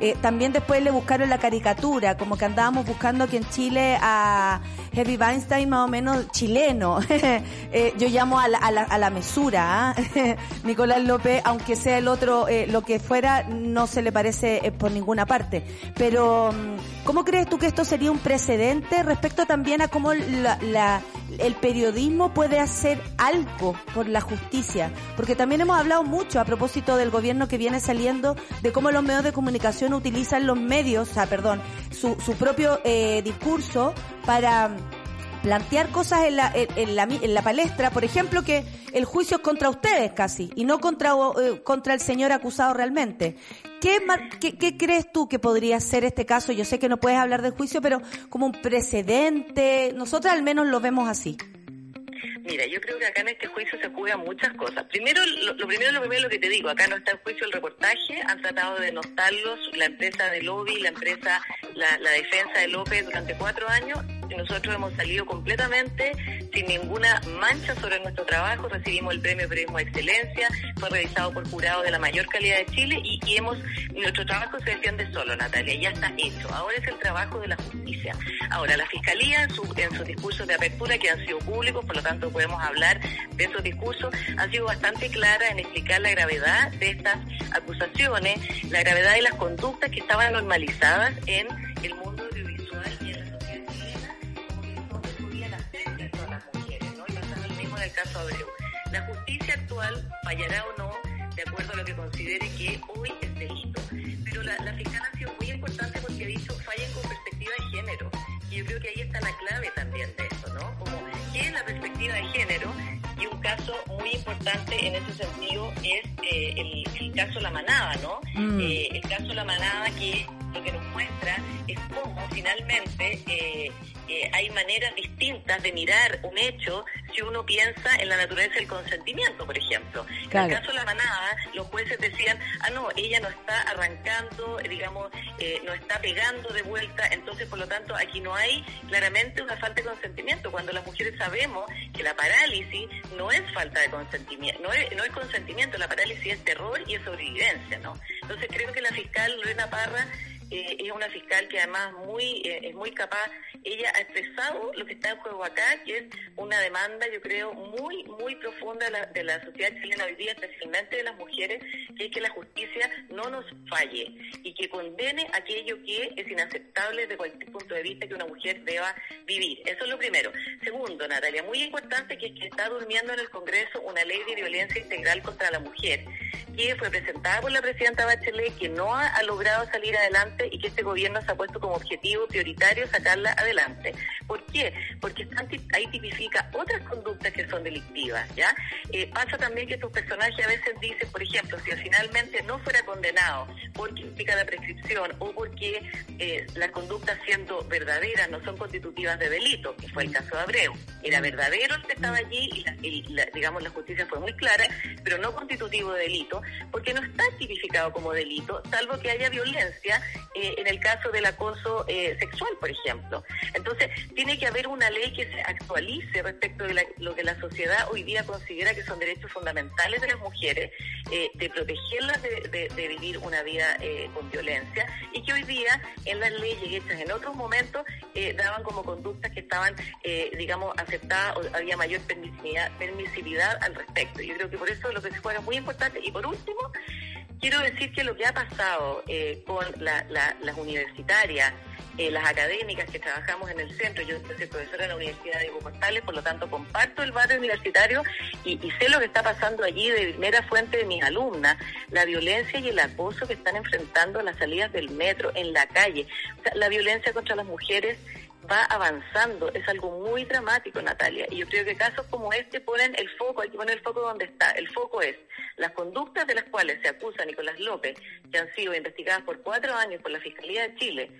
eh, también después le buscaron la caricatura, como que andábamos buscando aquí en Chile a Heavy Weinstein más o menos chileno. Eh, yo llamo a la, a la, a la mesura, ¿ah? Nicolás López, aunque sea el otro, eh, lo que fuera, no se le parece eh, por ninguna parte. Pero, mm, ¿cómo crees tú que esto sería un precedente respecto también a cómo la- el periodismo puede hacer algo por la justicia? Porque también hemos hablado mucho a propósito del gobierno que viene saliendo de cómo los medios de comunicación utilizan los medios, o sea, perdón, su, su propio eh, discurso para plantear cosas en la, en, en la, en la palestra, por ejemplo, que el juicio es contra ustedes casi, y no contra, eh, contra el señor acusado realmente. ¿Qué, crees tú que podría ser este caso? Yo sé que no puedes hablar del juicio, pero como un precedente, nosotros al menos lo vemos así. Mira, yo creo que acá en este juicio se juegan muchas cosas. Primero, lo, lo primero, lo primero lo que te digo, acá no está en juicio el reportaje, han tratado de denostarlos, la empresa de lobby, la empresa, la, defensa de López durante cuatro años, nosotros hemos salido completamente sin ninguna mancha sobre nuestro trabajo. Recibimos el premio Periodismo de Excelencia, fue revisado por jurados de la mayor calidad de Chile y, y hemos nuestro trabajo se defiende solo, Natalia, ya está hecho. Ahora es el trabajo de la justicia. Ahora, la Fiscalía en, su, en sus discursos de apertura, que han sido públicos, por lo tanto podemos hablar de esos discursos, ha sido bastante clara en explicar la gravedad de estas acusaciones, la gravedad de las conductas que estaban normalizadas en el mundo pasaba lo mismo en el caso Abreu. La justicia actual fallará o no de acuerdo a lo que considere que hoy es delito. Pero la, la fiscal ha sido muy importante porque ha dicho fallen con perspectiva de género. Y yo creo que ahí está la clave también de eso, ¿no? Como, ¿qué es la perspectiva de género? Y un caso muy importante en ese sentido es eh, el, el caso La Manada, ¿no? Mm. Eh, el caso La Manada que lo que nos muestra es cómo finalmente eh, eh, hay maneras distintas de mirar un hecho si uno piensa en la naturaleza del consentimiento, por ejemplo. Claro. En el caso de la manada, los jueces decían, ah, no, ella no está arrancando, digamos, eh, no está pegando de vuelta, entonces, por lo tanto, aquí no hay claramente una falta de consentimiento, cuando las mujeres sabemos que la parálisis no es falta de consentimiento, no es, no es consentimiento, la parálisis es terror y es sobrevivencia, ¿no? Entonces, creo que la fiscal Lorena Parra eh, es una fiscal que además muy eh, es muy capaz. Ella ha expresado lo que está en juego acá, que es una demanda, yo creo, muy muy profunda de la, de la sociedad chilena hoy día, especialmente de las mujeres, que es que la justicia no nos falle y que condene aquello que es inaceptable desde cualquier punto de vista que una mujer deba vivir. Eso es lo primero. Segundo, Natalia, muy importante que, es que está durmiendo en el Congreso una ley de violencia integral contra la mujer que fue presentada por la presidenta Bachelet, que no ha, ha logrado salir adelante y que este gobierno se ha puesto como objetivo prioritario sacarla adelante. ¿Por qué? Porque ahí tipifica otras conductas que son delictivas, ¿ya? Eh, pasa también que estos personajes a veces dicen, por ejemplo, si finalmente no fuera condenado porque implica la prescripción o porque eh, las conductas siendo verdaderas no son constitutivas de delito, que fue el caso de Abreu. Era verdadero el que estaba allí y, la- y la- digamos la justicia fue muy clara, pero no constitutivo de delito, porque no está tipificado como delito, salvo que haya violencia eh, en el caso del acoso eh, sexual, por ejemplo. Entonces, tiene que haber una ley que se actualice respecto de la- lo que la sociedad hoy día considera que son derechos fundamentales de las mujeres, eh, de protegerlas de, de- vivir una vida eh, con violencia, y que hoy día en las leyes hechas en otros momentos eh, daban como conductas que estaban, eh, digamos, aceptadas o había mayor permisividad, permisividad al respecto. Yo creo que por eso lo que se juega es muy importante. Y por último, quiero decir que lo que ha pasado con la- las universitarias, eh, las académicas que trabajamos en el centro, yo soy profesora en la Universidad de Portales, por lo tanto comparto el barrio universitario y, sé lo que está pasando allí de primera fuente de mis alumnas, la violencia y el acoso que están enfrentando a las salidas del metro, en la calle, la violencia contra las mujeres va avanzando, es algo muy dramático, Natalia, y yo creo que casos como este ponen el foco, hay que poner el foco donde está, el foco es las conductas de las cuales se acusa Nicolás López, que han sido investigadas por cuatro años por la Fiscalía de Chile,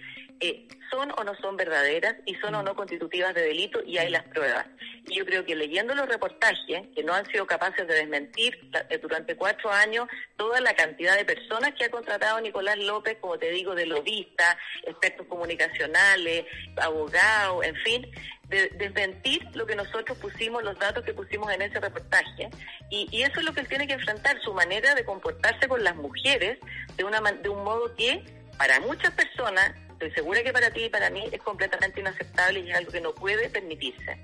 eh, son o no son verdaderas y son o no constitutivas de delito y hay las pruebas. Y yo creo que leyendo los reportajes, que no han sido capaces de desmentir eh, durante cuatro años toda la cantidad de personas que ha contratado Nicolás López, como te digo, de lobistas, expertos comunicacionales, abogados, en fin, de desmentir lo que nosotros pusimos, los datos que pusimos en ese reportaje. Y, y eso es lo que él tiene que enfrentar, su manera de comportarse con las mujeres de, una, de un modo que para muchas personas, estoy segura que para ti y para mí es completamente inaceptable y es algo que no puede permitirse.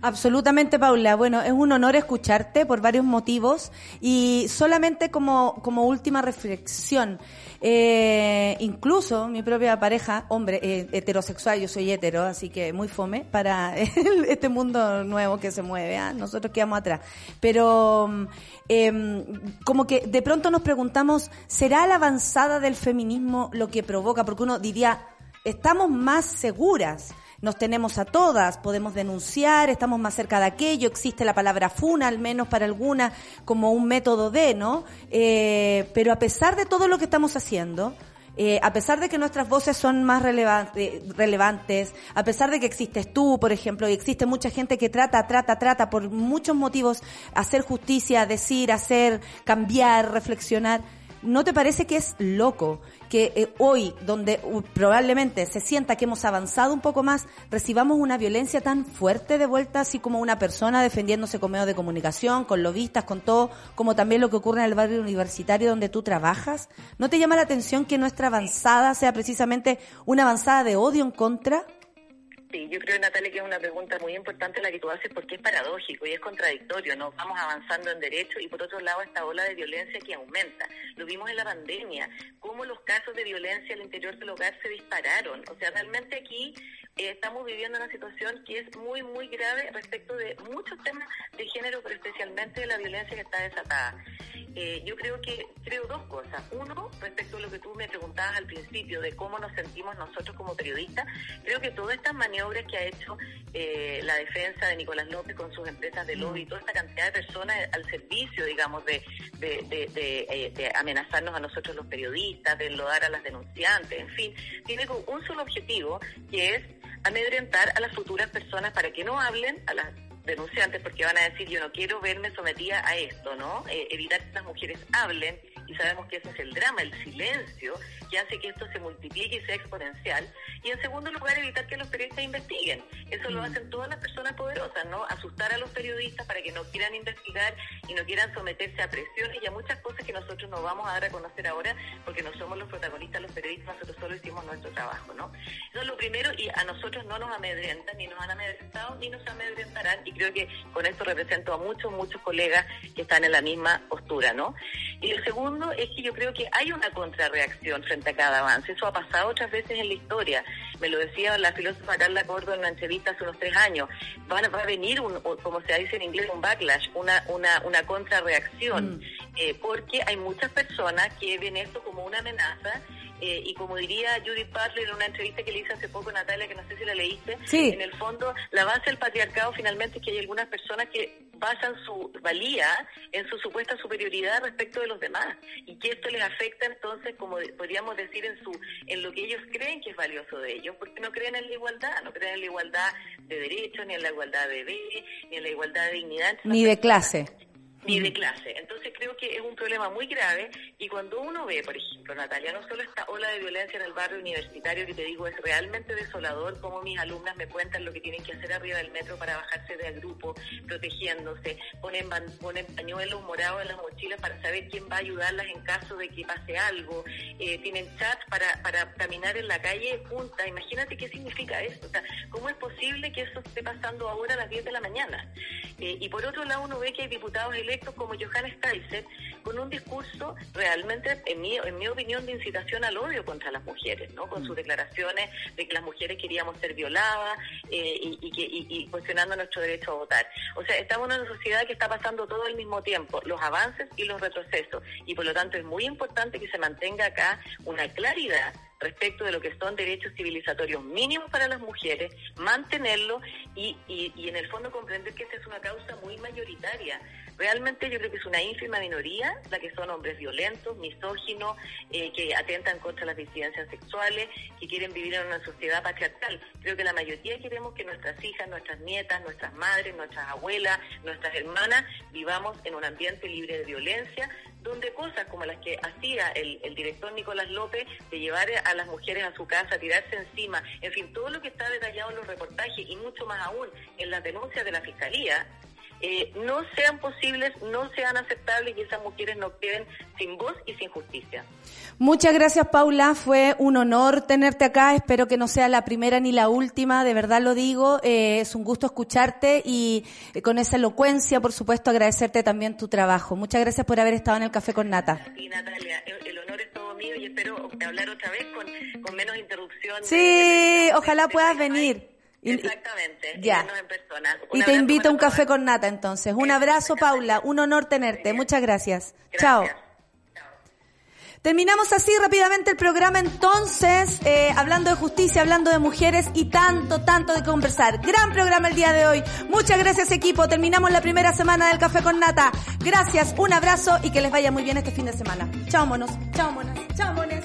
Absolutamente, Paula. Bueno, es un honor escucharte por varios motivos y solamente como, como última reflexión. Eh, incluso mi propia pareja, hombre, eh, heterosexual, yo soy hetero, así que muy fome para este mundo nuevo que se mueve. ¿ah? Nosotros quedamos atrás. Pero mm, em, como que de pronto nos preguntamos, ¿será la avanzada del feminismo lo que provoca? Porque uno diría, estamos más seguras nos tenemos a todas, podemos denunciar, estamos más cerca de aquello, existe la palabra funa, al menos para alguna, como un método de, ¿no? Eh, pero a pesar de todo lo que estamos haciendo, eh, a pesar de que nuestras voces son más eh, relevantes, a pesar de que existes tú, por ejemplo, y existe mucha gente que trata, trata, trata por muchos motivos hacer justicia, decir, hacer, cambiar, reflexionar, ¿no te parece que es loco que eh, hoy, donde uh, probablemente se sienta que hemos avanzado un poco más, recibamos una violencia tan fuerte de vuelta, así como una persona defendiéndose con medios de comunicación, con lobistas, con todo, como también lo que ocurre en el barrio universitario donde tú trabajas? ¿No te llama la atención que nuestra avanzada sea precisamente una avanzada de odio en contra? Sí, yo creo, Natalia, que es una pregunta muy importante la que tú haces porque es paradójico y es contradictorio, ¿no? Vamos avanzando en derecho y por otro lado esta ola de violencia que aumenta. Lo vimos en la pandemia, cómo los casos de violencia al interior del hogar se dispararon. O sea, realmente aquí eh, estamos viviendo una situación que es muy, muy grave respecto de muchos temas de género, pero especialmente de la violencia que está desatada. Eh, yo creo que, creo dos cosas. Uno, respecto a lo que tú me preguntabas al principio de cómo nos sentimos nosotros como periodistas, creo que todas estas maniobras que ha hecho eh, la defensa de Nicolás López con sus empresas de lobby, toda esta cantidad de personas al servicio, digamos, de, de, de, eh, de amenazarnos a nosotros los periodistas, de enlodar a las denunciantes, en fin, tiene un solo objetivo, que es amedrentar a las futuras personas para que no hablen, a las denunciantes, porque van a decir yo no quiero verme sometida a esto, ¿no? Eh, evitar que las mujeres hablen y sabemos que ese es el drama, el silencio, que hace que esto se multiplique y sea exponencial. Y en segundo lugar, evitar que los periodistas investiguen. Eso lo hacen todas las personas poderosas, ¿no? Asustar a los periodistas para que no quieran investigar y no quieran someterse a presiones y a muchas cosas que nosotros no vamos a dar a conocer ahora porque no somos los protagonistas, los periodistas, nosotros solo hicimos nuestro trabajo, ¿no? Eso es lo primero y a nosotros no nos amedrentan, ni nos han amedrentado, ni nos amedrentarán y creo que con esto represento a muchos, muchos colegas que están en la misma postura, ¿no? Y lo segundo es que yo creo que hay una contrarreacción frente a cada avance. Eso ha pasado otras veces en la historia. Me lo decía la filósofa Carla Córdoba en una entrevista hace unos tres años. Va a, va a venir, un, como se dice en inglés, un backlash, una, una, una contrarreacción, eh, porque hay muchas personas que ven esto como una amenaza eh, y como diría Judith Butler en una entrevista que le hice hace poco, Natalia, que no sé si la leíste, Sí. en el fondo la base del patriarcado finalmente es que hay algunas personas que basan su valía en su supuesta superioridad respecto de los demás y que esto les afecta entonces, como podríamos decir, en su en lo que ellos creen que es valioso de ellos, porque no creen en la igualdad, no creen en la igualdad de derechos, ni en la igualdad de bebé, ni en la igualdad de dignidad. Ni de clase. Ni de clase. Entonces creo que es un problema muy grave y cuando uno ve, por ejemplo, Natalia, no solo esta ola de violencia en el barrio universitario que te digo es realmente desolador, como mis alumnas me cuentan lo que tienen que hacer arriba del metro para bajarse del grupo, protegiéndose, ponen, ponen pañuelos morados en las mochilas para saber quién va a ayudarlas en caso de que pase algo, eh, tienen chat para, para caminar en la calle juntas. Imagínate qué significa eso. O sea, ¿cómo es posible que eso esté pasando ahora a las 10 de la mañana? Eh, y por otro lado, uno ve que hay diputados electos como Johannes Kaiser con un discurso realmente, en mi, en mi opinión, de incitación al odio contra las mujeres, ¿no? Con sus declaraciones de que las mujeres queríamos ser violadas eh, y, y que, y, y cuestionando nuestro derecho a votar. O sea, estamos en una sociedad que está pasando todo al mismo tiempo, los avances y los retrocesos. Y por lo tanto es muy importante que se mantenga acá una claridad respecto de lo que son derechos civilizatorios mínimos para las mujeres, mantenerlo y, y, y en el fondo comprender que esta es una causa muy mayoritaria. Realmente yo creo que es una ínfima minoría la que son hombres violentos, misóginos, eh, que atentan contra las disidencias sexuales, que quieren vivir en una sociedad patriarcal. Creo que la mayoría queremos que nuestras hijas, nuestras nietas, nuestras madres, nuestras abuelas, nuestras hermanas vivamos en un ambiente libre de violencia, donde cosas como las que hacía el, el director Nicolás López, de llevar a las mujeres a su casa, tirarse encima, en fin, todo lo que está detallado en los reportajes y mucho más aún en las denuncias de la Fiscalía, eh, no sean posibles, no sean aceptables y esas mujeres no queden sin voz y sin justicia. Muchas gracias, Paula. Fue un honor tenerte acá. Espero que no sea la primera ni la última. De verdad lo digo. Eh, es un gusto escucharte y eh, con esa elocuencia, por supuesto, agradecerte también tu trabajo. Muchas gracias por haber estado en el Café con Nata. Y Natalia, el, el honor es todo mío y espero hablar otra vez con, con menos interrupción. de- Sí, de- ojalá puedas venir. Y- Exactamente. y Ya. vernos en persona. Y te invito a un café con Nata entonces. Un abrazo. Paula. Un honor tenerte. Muchas gracias. Gracias. Chao. Chao. Terminamos así rápidamente el programa entonces, eh, hablando de justicia, hablando de mujeres y tanto, tanto de conversar. Gran programa el día de hoy. Muchas gracias equipo. Terminamos la primera semana del Café con Nata. Gracias, un abrazo y que les vaya muy bien este fin de semana. Chao monos, chao monas, chao mones.